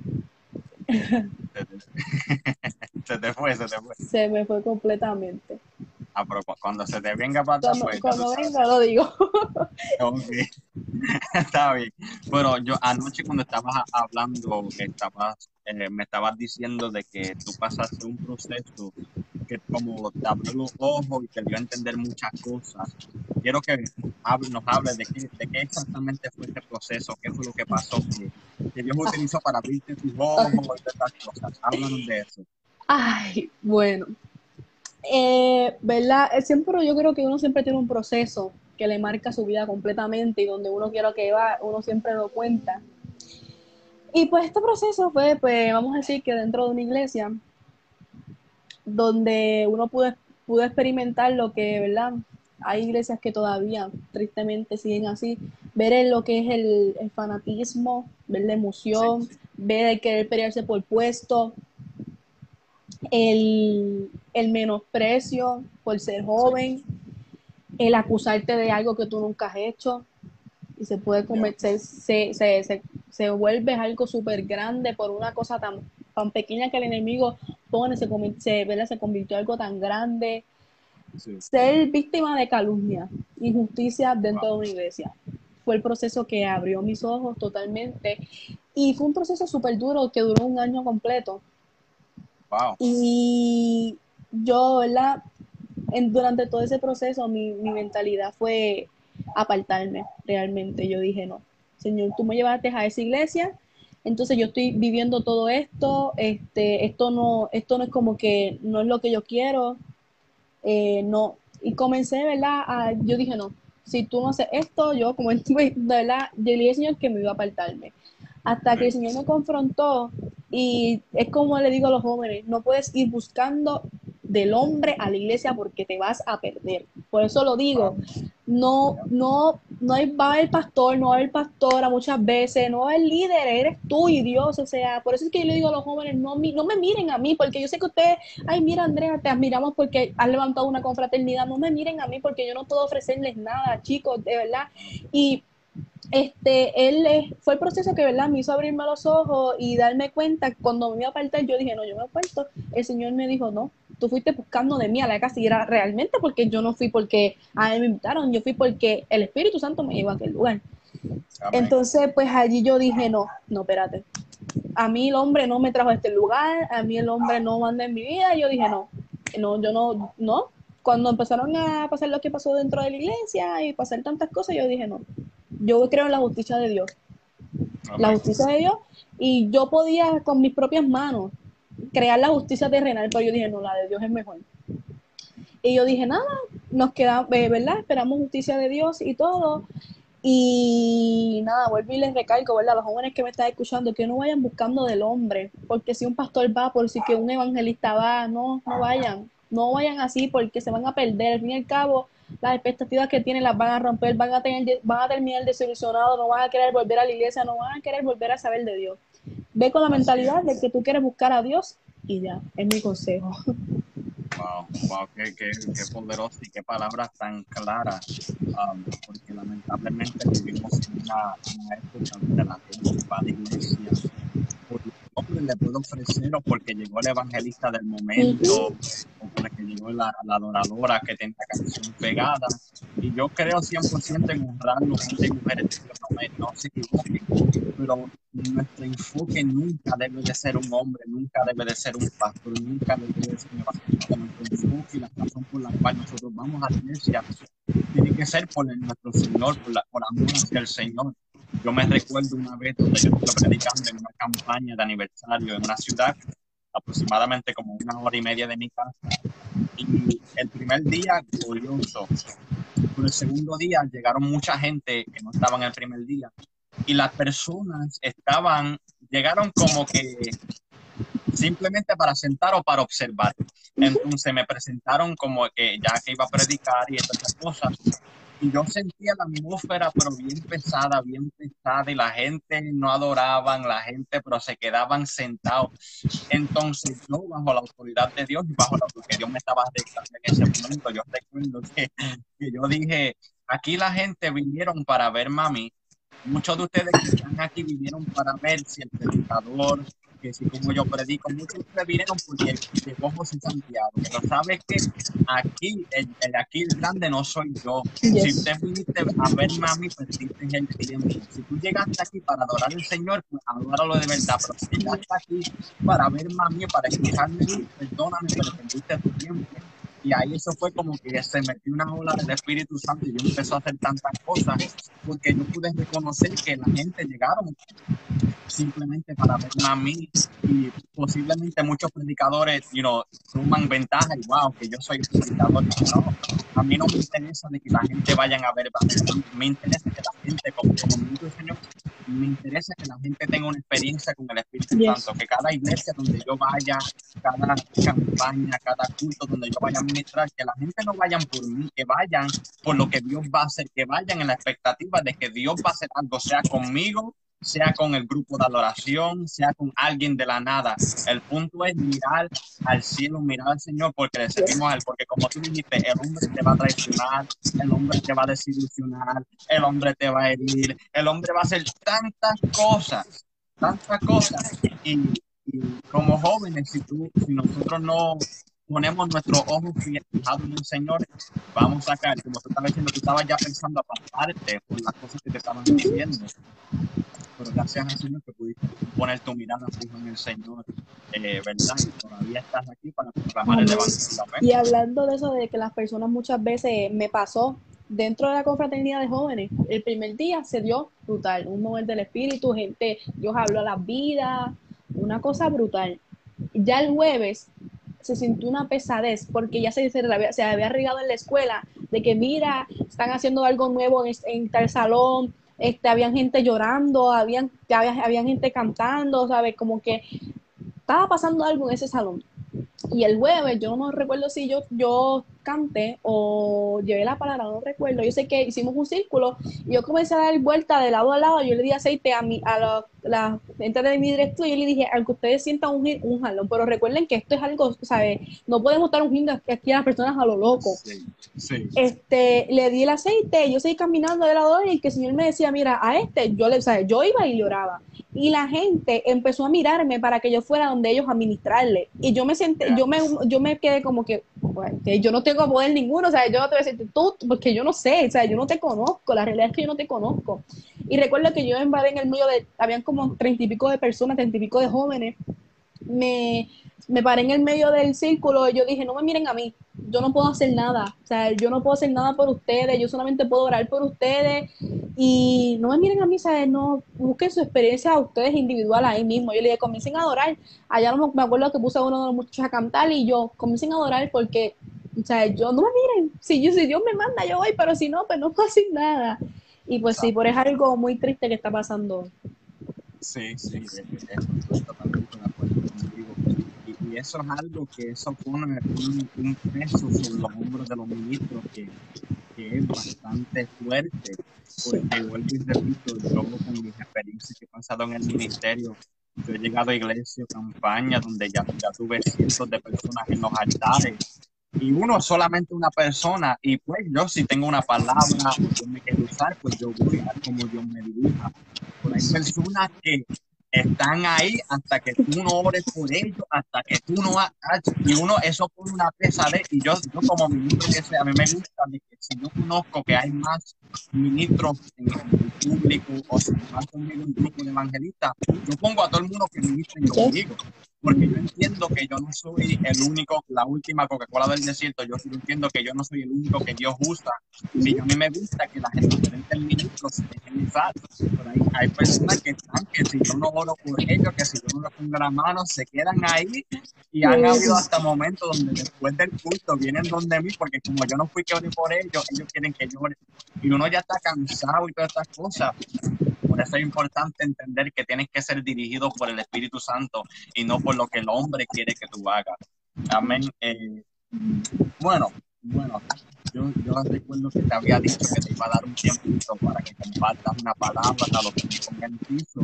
Se te fue, se te fue. Se me fue completamente. Ah, pero cuando se te venga para atrás, cuando, pues, cuando venga lo digo. Está bien. Bueno, yo anoche cuando estabas hablando, estabas, eh, me estabas diciendo de que tú pasaste un proceso que como te abrió los ojos y te dio a entender muchas cosas. Quiero que nos hables de qué, de qué exactamente fue este proceso, qué fue lo que pasó, que, que Dios utilizó para abrirte tus ojos y estas cosas. Háblanos de eso. Ay, bueno, eh, ¿verdad? Siempre yo creo que uno siempre tiene un proceso que le marca su vida completamente y donde uno quiera que va, uno siempre lo cuenta. Y pues este proceso fue, pues vamos a decir que dentro de una iglesia, donde uno pudo, pudo experimentar lo que, ¿verdad? Hay iglesias que todavía tristemente siguen así, ver lo que es el, fanatismo, ver la emoción, ver el querer pelearse por puesto, el, menosprecio por ser joven, el acusarte de algo que tú nunca has hecho y se puede convertir, se, se, se, vuelve algo súper grande por una cosa tan, tan pequeña que el enemigo pone, se, se, se convirtió en algo tan grande. Ser víctima de calumnia, injusticia dentro de una iglesia. Fue el proceso que abrió mis ojos totalmente y fue un proceso súper duro que duró un año completo y yo, ¿verdad? En, durante todo ese proceso mi, mentalidad fue apartarme realmente. Yo dije, no, Señor, tú me llevaste a esa iglesia, entonces yo estoy viviendo todo esto, este, esto no, esto no es como que no es lo que yo quiero, eh, no. Y comencé, ¿verdad? A, yo dije, no, si tú no haces esto, yo como de verdad, yo le dije, Señor, que me iba a apartarme. Hasta que el Señor me confrontó y es como le digo a los jóvenes, no puedes ir buscando del hombre a la iglesia porque te vas a perder. Por eso lo digo, no, no, no hay, va a haber pastor, no va a haber pastora muchas veces, no va a haber líder, eres tú y Dios, o sea, por eso es que yo le digo a los jóvenes, no, no me miren a mí, porque yo sé que ustedes, ay, mira Andrea, te admiramos porque has levantado una confraternidad, no me miren a mí porque yo no puedo ofrecerles nada, chicos, de verdad. Y este, él fue el proceso que, ¿verdad? Me hizo abrirme los ojos y darme cuenta, cuando me iba a apartar, yo dije, no, yo me aparto. El Señor me dijo, no, tú fuiste buscando de mí a la casa y era realmente porque yo no fui porque a él me invitaron, yo fui porque el Espíritu Santo me llevó a aquel lugar. Entonces, pues allí yo dije, no, no, espérate. A mí el hombre no me trajo a este lugar, a mí el hombre no manda en mi vida. Yo dije, no, no, yo no, no. Cuando empezaron a pasar lo que pasó dentro de la iglesia y pasar tantas cosas, yo dije, no, yo creo en la justicia de Dios. La justicia de Dios. Y yo podía con mis propias manos crear la justicia terrenal, pero yo dije, no, la de Dios es mejor. Y yo dije, nada, nos queda, eh, ¿verdad? Esperamos justicia de Dios y todo. Y nada, vuelvo y les recalco, ¿verdad? Los jóvenes que me están escuchando, que no vayan buscando del hombre, porque si un pastor va, por si que un evangelista va, no, no vayan, no vayan así porque se van a perder. Al fin y al cabo, las expectativas que tienen las van a romper, van a, tener, van a terminar desilusionados, no van a querer volver a la iglesia, no van a querer volver a saber de Dios. Ve con la mentalidad de que tú quieres buscar a Dios y ya, es mi consejo. Wow, wow, qué, qué, qué poderoso y qué palabras tan claras, um, porque lamentablemente vivimos en una, una época donde la gente va de iglesia le puedo ofrecer o porque llegó el evangelista del momento o porque llegó la, adoradora que tiene la canción pegada. Y yo creo 100% en honrar los hombres y mujeres no, no se equivoquen, pero nuestro enfoque nunca debe de ser un hombre, nunca debe de ser un pastor, nunca debe de ser un pastor. Nuestro enfoque y la razón por la cual nosotros vamos a la iglesia tiene que ser por nuestro Señor, por, la, por amor hacia el Señor Yo me recuerdo una vez donde yo estuve predicando en una campaña de aniversario en una ciudad, aproximadamente como una hora y media de mi casa. Y el primer día, glorioso. Pero el segundo día llegaron mucha gente que no estaba en el primer día. Y las personas estaban, llegaron como que simplemente para sentar o para observar. Entonces me presentaron como que ya que iba a predicar y estas cosas. Y yo sentía la atmósfera, pero bien pesada, bien pesada, y la gente no adoraban, la gente, pero se quedaban sentados. Entonces, yo, bajo la autoridad de Dios y bajo lo que Dios me estaba dictando en ese momento, yo recuerdo que, que yo dije: aquí la gente vinieron para ver mami. Muchos de ustedes que están aquí vinieron para ver si el predicador, que si como yo predico, muchos me vinieron porque llegó José Santiago. Pero sabes que aquí, el, el, aquí el grande no soy yo. Yes. Si usted viniste a ver mami, perdiste el tiempo. Si tú llegaste aquí para adorar al Señor, pues adóralo de verdad. Pero si llegaste aquí para ver mami, para escucharme, perdóname, pero perdiste tu tiempo. Y ahí eso fue como que se metió una ola del Espíritu Santo y yo empezó a hacer tantas cosas porque yo pude reconocer que la gente llegaron simplemente para verme a mí y posiblemente muchos predicadores, you know, toman ventaja y wow, que yo soy predicador. No, a mí no me interesa de que la gente vayan a ver, me interesa que la gente, como, como el Señor, me interesa que la gente tenga una experiencia con el Espíritu Yes. Santo, que cada iglesia donde yo vaya, cada campaña, cada culto donde yo vaya a ministrar, que la gente no vayan por mí, que vayan por lo que Dios va a hacer, que vayan en la expectativa de que Dios va a hacer algo, sea conmigo, sea con el grupo de adoración, sea con alguien de la nada. El punto es mirar al cielo, mirar al Señor, porque le servimos a Él, porque como tú dijiste, el hombre te va a traicionar, el hombre te va a desilusionar, el hombre te va a herir, el hombre va a hacer tantas cosas, tantas cosas. Y, y como jóvenes, si, tú, si nosotros no ponemos nuestros ojos fijados en el Señor, vamos a caer. Como tú estabas diciendo, tú estabas ya pensando apartarte por las cosas que te estaban diciendo. Pero gracias al Señor que pudiste poner tu mirada fija en el Señor, eh, ¿verdad? Y todavía estás aquí para proclamar el. Evangelio. Y hablando de eso, de que las personas muchas veces me pasó dentro de la confraternidad de jóvenes, el primer día se dio brutal, un mover del espíritu, gente, Dios habló a las vidas, una cosa brutal. Ya el jueves se sintió una pesadez porque ya se, se, había, se había regado en la escuela de que mira, están haciendo algo nuevo en, en tal salón, este, habían gente llorando, habían, había, habían gente cantando, ¿sabes? Como que estaba pasando algo en ese salón. Y el jueves, yo no recuerdo si yo, yo canté o llevé la palabra, no recuerdo. Yo sé que hicimos un círculo y yo comencé a dar vuelta de lado a lado. Yo le di aceite a, mi, a la, la gente de mi directo y yo le dije, al que ustedes sientan un, un jalón, pero recuerden que esto es algo, ¿sabes? No podemos estar ungiendo aquí a las personas a lo loco. Sí, sí. Este, le di el aceite, yo seguí caminando de lado y que el Señor me decía, mira, a este, yo le, ¿sabes? Yo iba y lloraba. Y la gente empezó a mirarme para que yo fuera donde ellos a ministrarle. Y yo me senté, yo me, yo me quedé como que yo no tengo poder ninguno, o sea, yo no te voy a decir tú, porque yo no sé, o sea, yo no te conozco, la realidad es que yo no te conozco. Y recuerdo que yo en en el medio de, habían como treinta y pico de personas, treinta y pico de jóvenes, me, me paré en el medio del círculo y yo dije, no me miren a mí, yo no puedo hacer nada, o sea, yo no puedo hacer nada por ustedes, yo solamente puedo orar por ustedes y no me miren a mí, ¿sabes? No, busquen su experiencia a ustedes individual ahí mismo. Yo le dije, comiencen a adorar. Allá no me acuerdo que puse a uno de los muchachos a cantar y yo, comiencen a adorar porque, o sea, yo no me miren, si, yo, si Dios me manda, yo voy, pero si no, pues no puedo hacer nada. Y pues sí, por es algo muy triste que está pasando. Sí, sí, contigo. Y, eso es algo que eso pone un, un peso sobre los hombros de los ministros que, que es bastante fuerte. Porque vuelvo y repito, yo con mis experiencias que he pasado en el ministerio, yo he llegado a iglesias, campañas donde ya, ya tuve cientos de personas en los altares y uno solamente una persona y pues yo si tengo una palabra yo me quiero usar pues yo voy a como Dios me dirija pero hay personas que están ahí hasta que tú no ores por ellos hasta que tú no hagas y uno eso pone una pesadez y yo, yo como ministro que sea a mí me gusta de que si yo conozco que hay más ministros en el público o si va conmigo un grupo de evangelistas yo pongo a todo el mundo que ministren conmigo porque yo entiendo que yo no soy el único, la última Coca-Cola del desierto, yo entiendo que yo no soy el único que Dios usa. Y a mí me gusta que la gente diferentes ministros se dejen usar. Pero hay, hay, personas que están, que si yo no oro por ellos, que si yo no les pongo la mano, se quedan ahí. Y han habido hasta momentos donde después del culto vienen donde mí, porque como yo no fui que ore por ellos, ellos quieren que yo ore. Y uno ya está cansado y todas estas cosas. Por eso es importante entender que tienes que ser dirigido por el Espíritu Santo y no por lo que el hombre quiere que tú hagas. Amén. Eh, bueno, bueno, yo, yo recuerdo que te había dicho que te iba a dar un tiempo para que compartas una palabra a lo que en piso.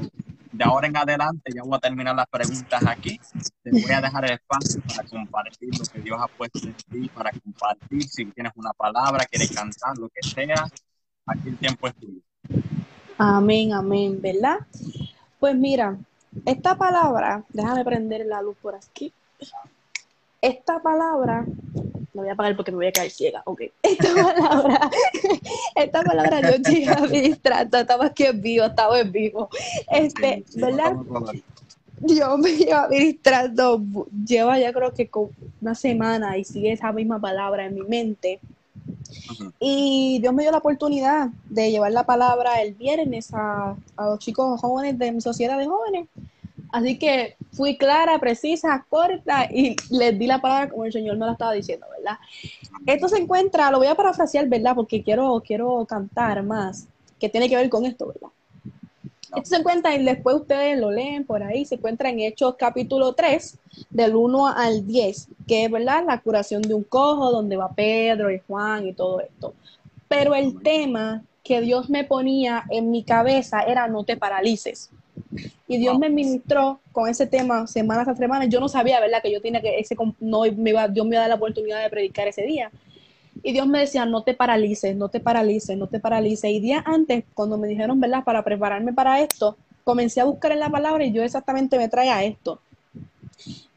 De ahora en adelante ya voy a terminar las preguntas aquí. Te voy a dejar el espacio para compartir lo que Dios ha puesto en ti, para compartir. Si tienes una palabra, quieres cantar, lo que sea, aquí el tiempo es tuyo. Amén, amén, ¿verdad? Pues mira, esta palabra, déjame prender la luz por aquí. Esta palabra, no voy a apagar porque me voy a caer ciega, ok. Esta palabra, esta palabra Dios llega administrando, estamos aquí en vivo, estamos en vivo. Este, ¿verdad? Dios me lleva administrando, lleva ya creo que una semana y sigue esa misma palabra en mi mente. Y Dios me dio la oportunidad de llevar la palabra el viernes a, a los chicos jóvenes de mi sociedad de jóvenes. Así que fui clara, precisa, corta y les di la palabra como el Señor me la estaba diciendo, ¿verdad? Esto se encuentra, lo voy a parafrasear, ¿verdad? Porque quiero, quiero cantar más, que tiene que ver con esto, ¿verdad? Esto se encuentra y después ustedes lo leen por ahí, se encuentra en Hechos capítulo 3, del 1 al 10, que es verdad la curación de un cojo, donde va Pedro y Juan y todo esto. Pero el tema que Dios me ponía en mi cabeza era no te paralices. Y Dios me ministró con ese tema semanas a semanas. Yo no sabía, ¿verdad? Que yo tenía que, ese, no me iba, Dios me iba a dar la oportunidad de predicar ese día. Y Dios me decía, no te paralices, no te paralices, no te paralices. Y días antes, cuando me dijeron, ¿verdad? Para prepararme para esto, comencé a buscar en la palabra y yo exactamente me traía esto.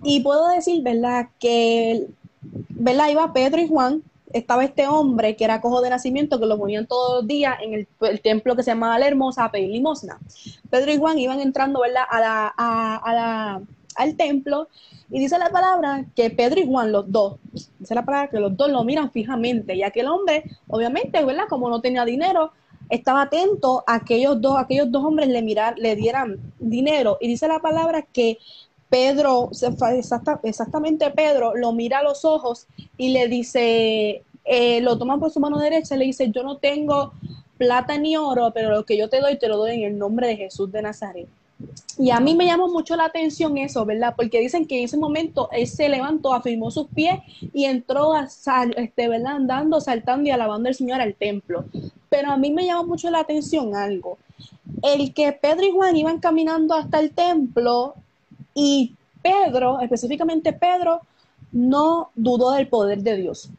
Y puedo decir, ¿verdad? Que, ¿verdad? Iba Pedro y Juan, estaba este hombre que era cojo de nacimiento, que lo ponían todos los días en el, templo que se llamaba La Hermosa a pedir limosna. Pedro y Juan iban entrando, ¿verdad? A la, a la, al templo y dice la palabra que Pedro y Juan, los dos, dice la palabra que los dos lo miran fijamente y aquel hombre, obviamente, ¿verdad? Como no tenía dinero, estaba atento a aquellos dos, aquellos dos hombres le mirar, le dieran dinero y dice la palabra que Pedro, exactamente Pedro, lo mira a los ojos y le dice, eh, lo toma por su mano derecha y le dice, yo no tengo plata ni oro, pero lo que yo te doy, te lo doy en el nombre de Jesús de Nazaret. Y a mí me llamó mucho la atención eso, ¿verdad? Porque dicen que en ese momento él se levantó, afirmó sus pies y entró a este, ¿verdad? andando, saltando y alabando al Señor al templo. Pero a mí me llamó mucho la atención algo. El que Pedro y Juan iban caminando hasta el templo y Pedro, específicamente Pedro, no dudó del poder de Dios.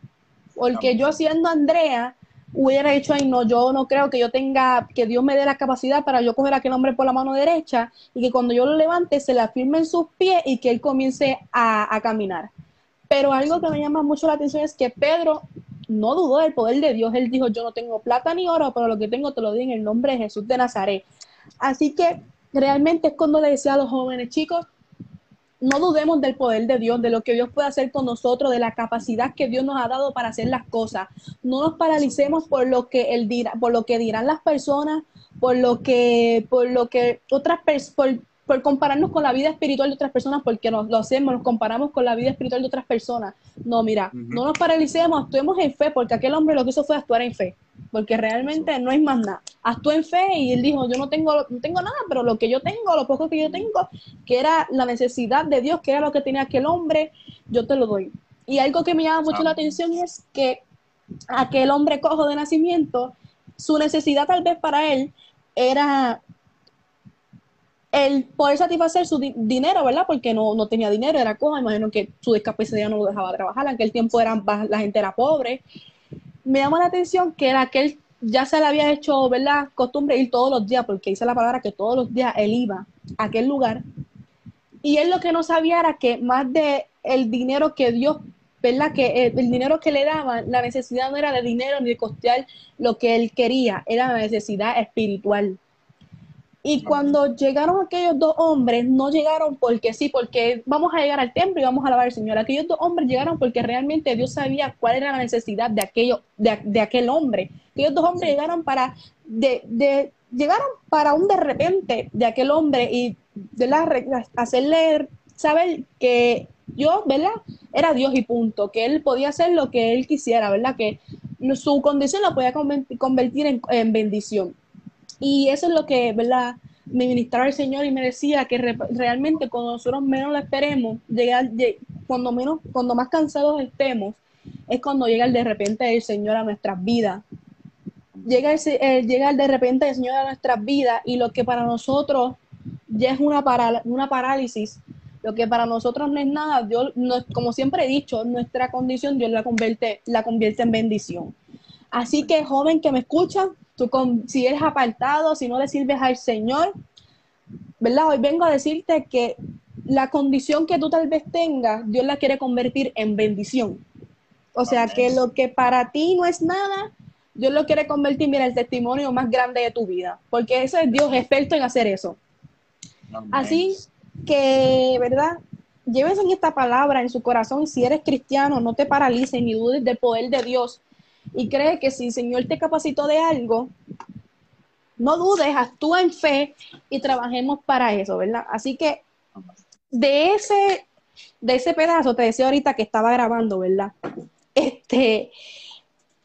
Porque yo siendo Andrea, hubiera dicho, ay, no, yo no creo que yo tenga, que Dios me dé la capacidad para yo coger a aquel hombre por la mano derecha y que cuando yo lo levante se le en sus pies y que él comience a, a caminar. Pero algo que me llama mucho la atención es que Pedro no dudó del poder de Dios. Él dijo, yo no tengo plata ni oro, pero lo que tengo te lo di en el nombre de Jesús de Nazaret. Así que realmente es cuando le decía a los jóvenes, chicos, no dudemos del poder de Dios, de lo que Dios puede hacer con nosotros, de la capacidad que Dios nos ha dado para hacer las cosas. No nos paralicemos por lo que él dirá, por lo que dirán las personas, por lo que, por lo que otras personas, por compararnos con la vida espiritual de otras personas, porque nos lo hacemos, nos comparamos con la vida espiritual de otras personas. No, mira, no nos paralicemos, actuemos en fe, porque aquel hombre lo que hizo fue actuar en fe, porque realmente no hay más nada. Actuó en fe y él dijo, yo no tengo, no tengo nada, pero lo que yo tengo, lo poco que yo tengo, que era la necesidad de Dios, que era lo que tenía aquel hombre, yo te lo doy. Y algo que me llama mucho la atención es que aquel hombre cojo de nacimiento, su necesidad tal vez para él era el poder satisfacer su dinero, ¿verdad? Porque no, no tenía dinero, era coja, imagino que su discapacidad no lo dejaba trabajar, en aquel tiempo eran, la gente era pobre. Me llama la atención que era aquel ya se le había hecho, ¿verdad? Costumbre ir todos los días, porque dice la palabra que todos los días él iba a aquel lugar. Y él lo que no sabía era que más de el dinero que Dios, ¿verdad? Que el, el dinero que le daban, la necesidad no era de dinero ni de costear lo que él quería, era la necesidad espiritual Y cuando llegaron aquellos dos hombres, no llegaron porque sí, porque vamos a llegar al templo y vamos a alabar al Señor. Aquellos dos hombres llegaron porque realmente Dios sabía cuál era la necesidad de, aquello, de, aquel hombre. Aquellos dos hombres llegaron para, de, llegaron para un de repente de aquel hombre y de la, hacerle saber que Dios, ¿verdad? Era Dios y punto, que él podía hacer lo que él quisiera, ¿verdad? Que su condición la podía convertir en bendición. Y eso es lo que, ¿verdad? Me ministraba el Señor y me decía que realmente cuando nosotros menos lo esperemos, llegar, cuando, menos, cuando más cansados estemos, es cuando llega el de repente el Señor a nuestras vidas. Llega el, eh, llega el de repente el Señor a nuestras vidas y lo que para nosotros ya es una, una parálisis, lo que para nosotros no es nada, Dios, como siempre he dicho, nuestra condición Dios la convierte, la convierte en bendición. Así que joven que me escucha, si eres apartado, si no le sirves al Señor, ¿verdad? Hoy vengo a decirte que la condición que tú tal vez tengas, Dios la quiere convertir en bendición. O sea, que lo que para ti no es nada, Dios lo quiere convertir, mira, el testimonio más grande de tu vida, porque ese es Dios experto en hacer eso. Así que, ¿verdad? Lleves en esta palabra en su corazón, si eres cristiano, no te paralices ni dudes del poder de Dios, y cree que si el Señor te capacitó de algo, no dudes, actúa en fe y trabajemos para eso, ¿verdad? Así que de ese, de ese pedazo, te decía ahorita que estaba grabando, ¿verdad? Este,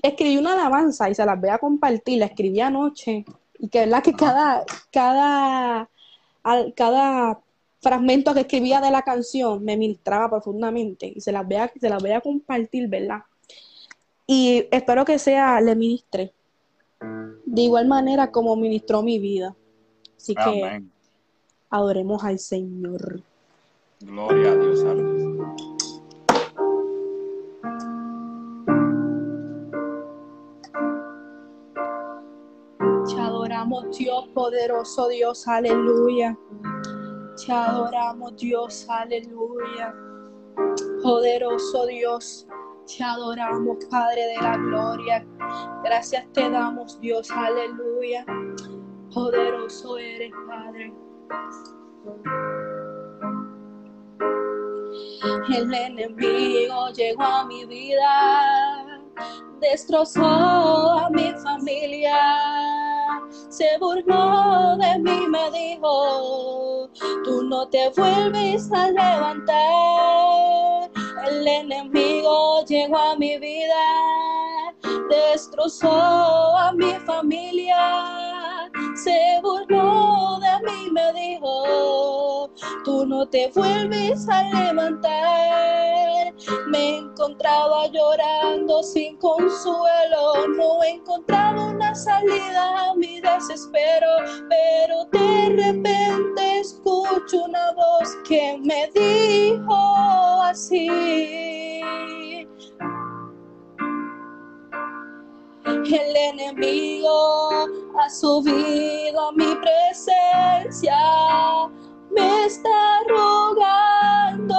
escribí una alabanza y se las voy a compartir, la escribí anoche y que verdad que cada, cada, cada fragmento que escribía de la canción me ministraba profundamente y se las voy a, se las voy a compartir, ¿verdad? Y espero que sea, le ministre. De igual manera como ministró mi vida. Así que adoremos al Señor. Gloria a Dios. Te adoramos Dios, poderoso Dios, aleluya. Te adoramos Dios, aleluya. Poderoso Dios. Te adoramos, Padre de la gloria. Gracias te damos, Dios. Aleluya. Poderoso eres, Padre. El enemigo llegó a mi vida, destrozó a mi familia, se burló de mí, me dijo, tú no te vuelves a levantar el enemigo llegó a mi vida, destrozó a mi familia, se burló de mí, me dijo, tú no te vuelves a levantar. Me encontraba llorando sin consuelo, no encontraba una salida a mi desespero, pero de repente escucho una voz que me dijo así. El enemigo ha subido a mi presencia, me está rogando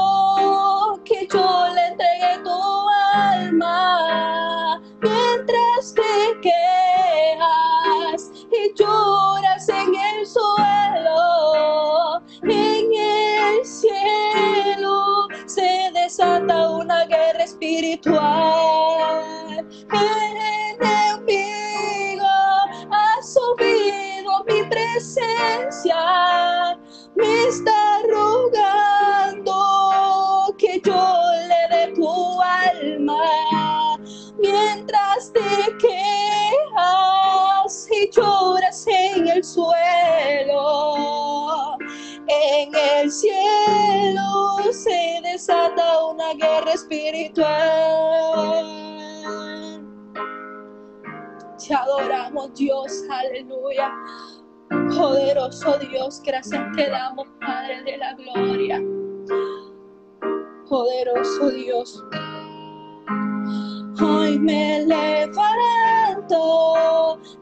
que yo le entregue tu alma mientras te quejas y lloras en el suelo, en el cielo se desata una guerra espiritual. Me está rogando que yo le dé tu alma mientras te quejas y lloras en el suelo. En el cielo se desata una guerra espiritual. Te adoramos Dios, aleluya. Poderoso Dios, gracias te damos, Padre de la Gloria. Poderoso Dios. Hoy me levanto,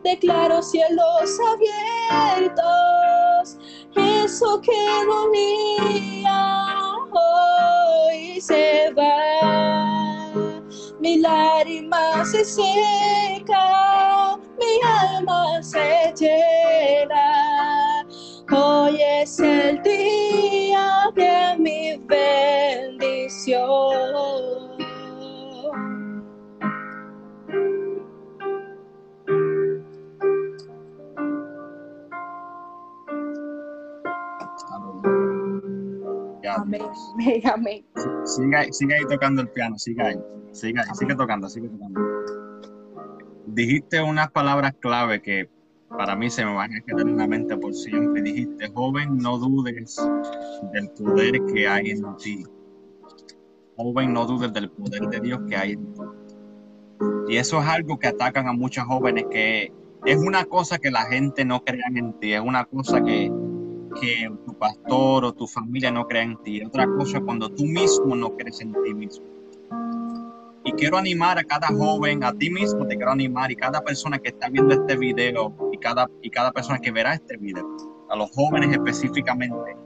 declaro cielos abiertos, eso que dolía hoy se va, mi lágrima se seca, mi alma se llena Hoy es el día de mi bendición. Amén, amén, amén. Siga, ahí, tocando el piano, siga ahí, siga, ahí, sigue tocando, sigue tocando. Dijiste unas palabras clave que para mí se me van a quedar en la mente por siempre. Dijiste, joven, no dudes del poder que hay en ti. Joven, no dudes del poder de Dios que hay en ti. Y eso es algo que atacan a muchos jóvenes, que es una cosa que la gente no crea en ti, es una cosa que, que tu pastor o tu familia no crea en ti, es otra cosa cuando tú mismo no crees en ti mismo. Y quiero animar a cada joven, a ti mismo te quiero animar y cada persona que está viendo este video y cada, y cada persona que verá este video, a los jóvenes específicamente,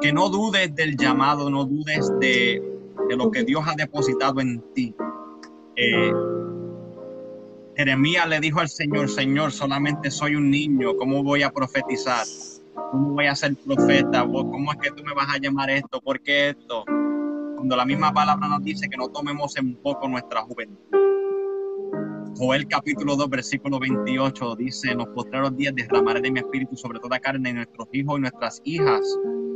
que no dudes del llamado, no dudes de, de lo que Dios ha depositado en ti. Eh, Jeremías le dijo al Señor, Señor, solamente soy un niño, ¿cómo voy a profetizar? ¿Cómo voy a ser profeta? ¿Cómo es que tú me vas a llamar esto? ¿Por qué esto? Cuando la misma palabra nos dice que no tomemos en poco nuestra juventud. Joel capítulo 2, versículo 28 dice, en los postreros días derramaré de mi espíritu sobre toda carne y nuestros hijos y nuestras hijas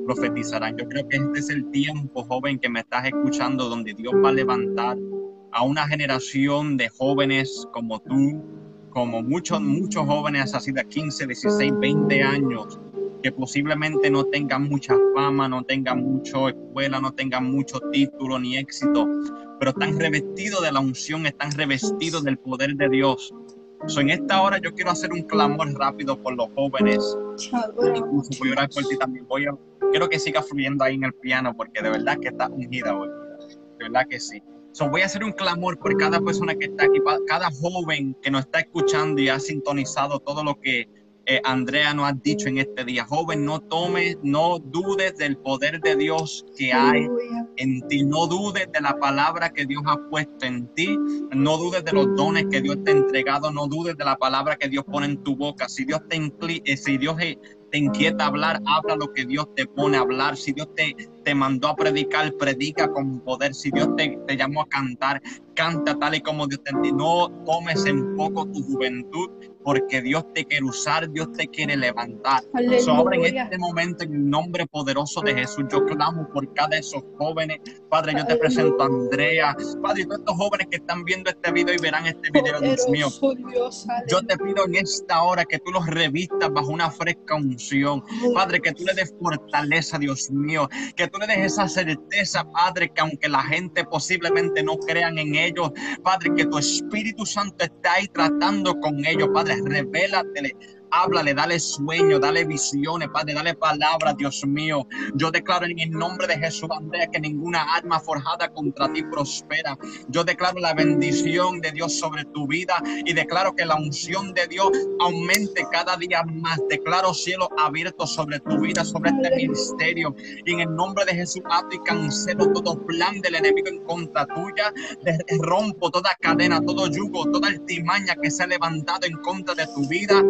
profetizarán. Yo creo que este es el tiempo, joven, que me estás escuchando, donde Dios va a levantar a una generación de jóvenes como tú, como muchos, muchos jóvenes así de 15, 16, 20 años, que posiblemente no tengan mucha fama, no tengan mucha escuela, no tengan mucho título ni éxito, pero están revestidos de la unción, están revestidos del poder de Dios. So, en esta hora yo quiero hacer un clamor rápido por los jóvenes. Incluso voy a orar por ti también. Voy a, quiero que siga fluyendo ahí en el piano porque de verdad que está ungida hoy. De verdad que sí. So, voy a hacer un clamor por cada persona que está aquí, cada joven que nos está escuchando y ha sintonizado todo lo que eh, Andrea nos ha dicho en este día. Joven, no tomes, no dudes del poder de Dios que hay en ti. No dudes de la palabra que Dios ha puesto en ti. No dudes de los dones que Dios te ha entregado. No dudes de la palabra que Dios pone en tu boca. Si Dios te, eh, si Dios te inquieta hablar, habla lo que Dios te pone a hablar. Si Dios te, te mandó a predicar, predica con poder. Si Dios te, te llamó a cantar, canta tal y como Dios te No tomes en poco tu juventud, porque Dios te quiere usar, Dios te quiere levantar. Sobre en este momento, en el nombre poderoso de Jesús, yo clamo por cada de esos jóvenes. Padre, yo te presento a Andrea. Padre, todos estos jóvenes que están viendo este video y verán este video, Dios mío. Yo te pido en esta hora que tú los revistas bajo una fresca unción. Padre, que tú le des fortaleza, Dios mío. Que tú le des esa certeza, Padre, que aunque la gente posiblemente no crean en ellos, Padre, que tu Espíritu Santo está ahí tratando con ellos, Padre, revélatele háblale, dale sueño, dale visiones, Padre, dale palabras, Dios mío. Yo declaro en el nombre de Jesús, Andrea, que ninguna arma forjada contra ti prospera. Yo declaro la bendición de Dios sobre tu vida y declaro que la unción de Dios aumente cada día más. Declaro cielo abierto sobre tu vida, sobre este ministerio. Y en el nombre de Jesús, ato y cancelo todo plan del enemigo en contra tuya. Rompo toda cadena, todo yugo, toda altimaña que se ha levantado en contra de tu vida,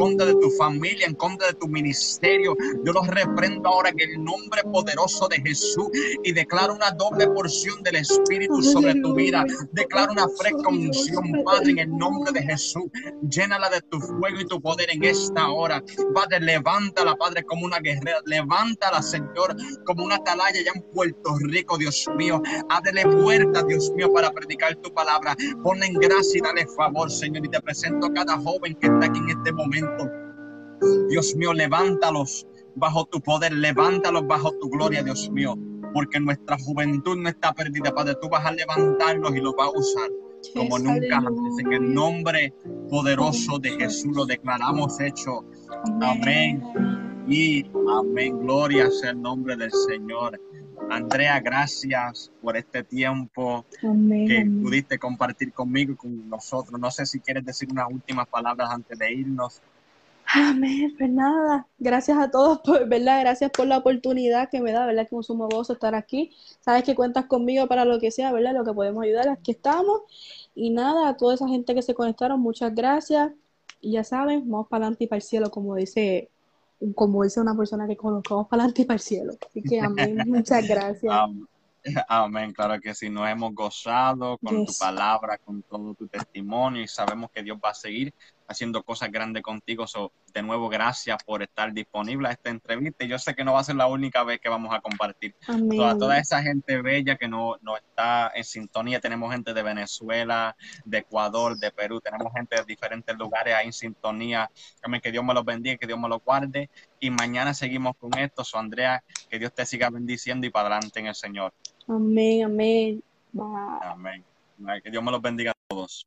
contra de tu familia, en contra de tu ministerio. Yo los reprendo ahora en el nombre poderoso de Jesús y declaro una doble porción del Espíritu sobre tu vida. Declaro una fresca unción, Padre, en el nombre de Jesús. Llénala de tu fuego y tu poder en esta hora. Padre, levántala, Padre, como una guerrera. Levántala, Señor, como una atalaya ya en Puerto Rico, Dios mío. Ábrele puerta, Dios mío, para predicar tu palabra. Ponle en gracia y dale favor, Señor. Y te presento a cada joven que está aquí en este momento Dios mío, levántalos bajo tu poder, levántalos bajo tu gloria, Dios mío, porque nuestra juventud no está perdida, Padre, tú vas a levantarlos y los vas a usar como nunca antes. En el nombre poderoso de Jesús lo declaramos hecho. Amén. Y amén. Gloria sea el nombre del Señor. Andrea, gracias por este tiempo que pudiste compartir conmigo y con nosotros. No sé si quieres decir unas últimas palabras antes de irnos. Amén, pues nada, gracias a todos, por, ¿verdad? Gracias por la oportunidad que me da, ¿verdad? Que un sumo gozo estar aquí. Sabes que cuentas conmigo para lo que sea, ¿verdad? Lo que podemos ayudar, aquí estamos. Y nada, a toda esa gente que se conectaron, muchas gracias. Y ya saben, vamos para adelante y para el cielo, como dice, como dice una persona que conozco, vamos para adelante y para el cielo. Así que amén, muchas gracias. Amén, claro que sí, nos hemos gozado con tu palabra, con todo tu testimonio y sabemos que Dios va a seguir haciendo cosas grandes contigo. So, de nuevo, gracias por estar disponible a esta entrevista. Y yo sé que no va a ser la única vez que vamos a compartir. a toda esa gente bella que no, no está en sintonía, tenemos gente de Venezuela, de Ecuador, de Perú, tenemos gente de diferentes lugares ahí en sintonía. Que Dios me los bendiga, que Dios me los guarde. Y mañana seguimos con esto. So, Andrea, que Dios te siga bendiciendo y para adelante en el Señor. Amén, amén. Amén. Que Dios me los bendiga a todos.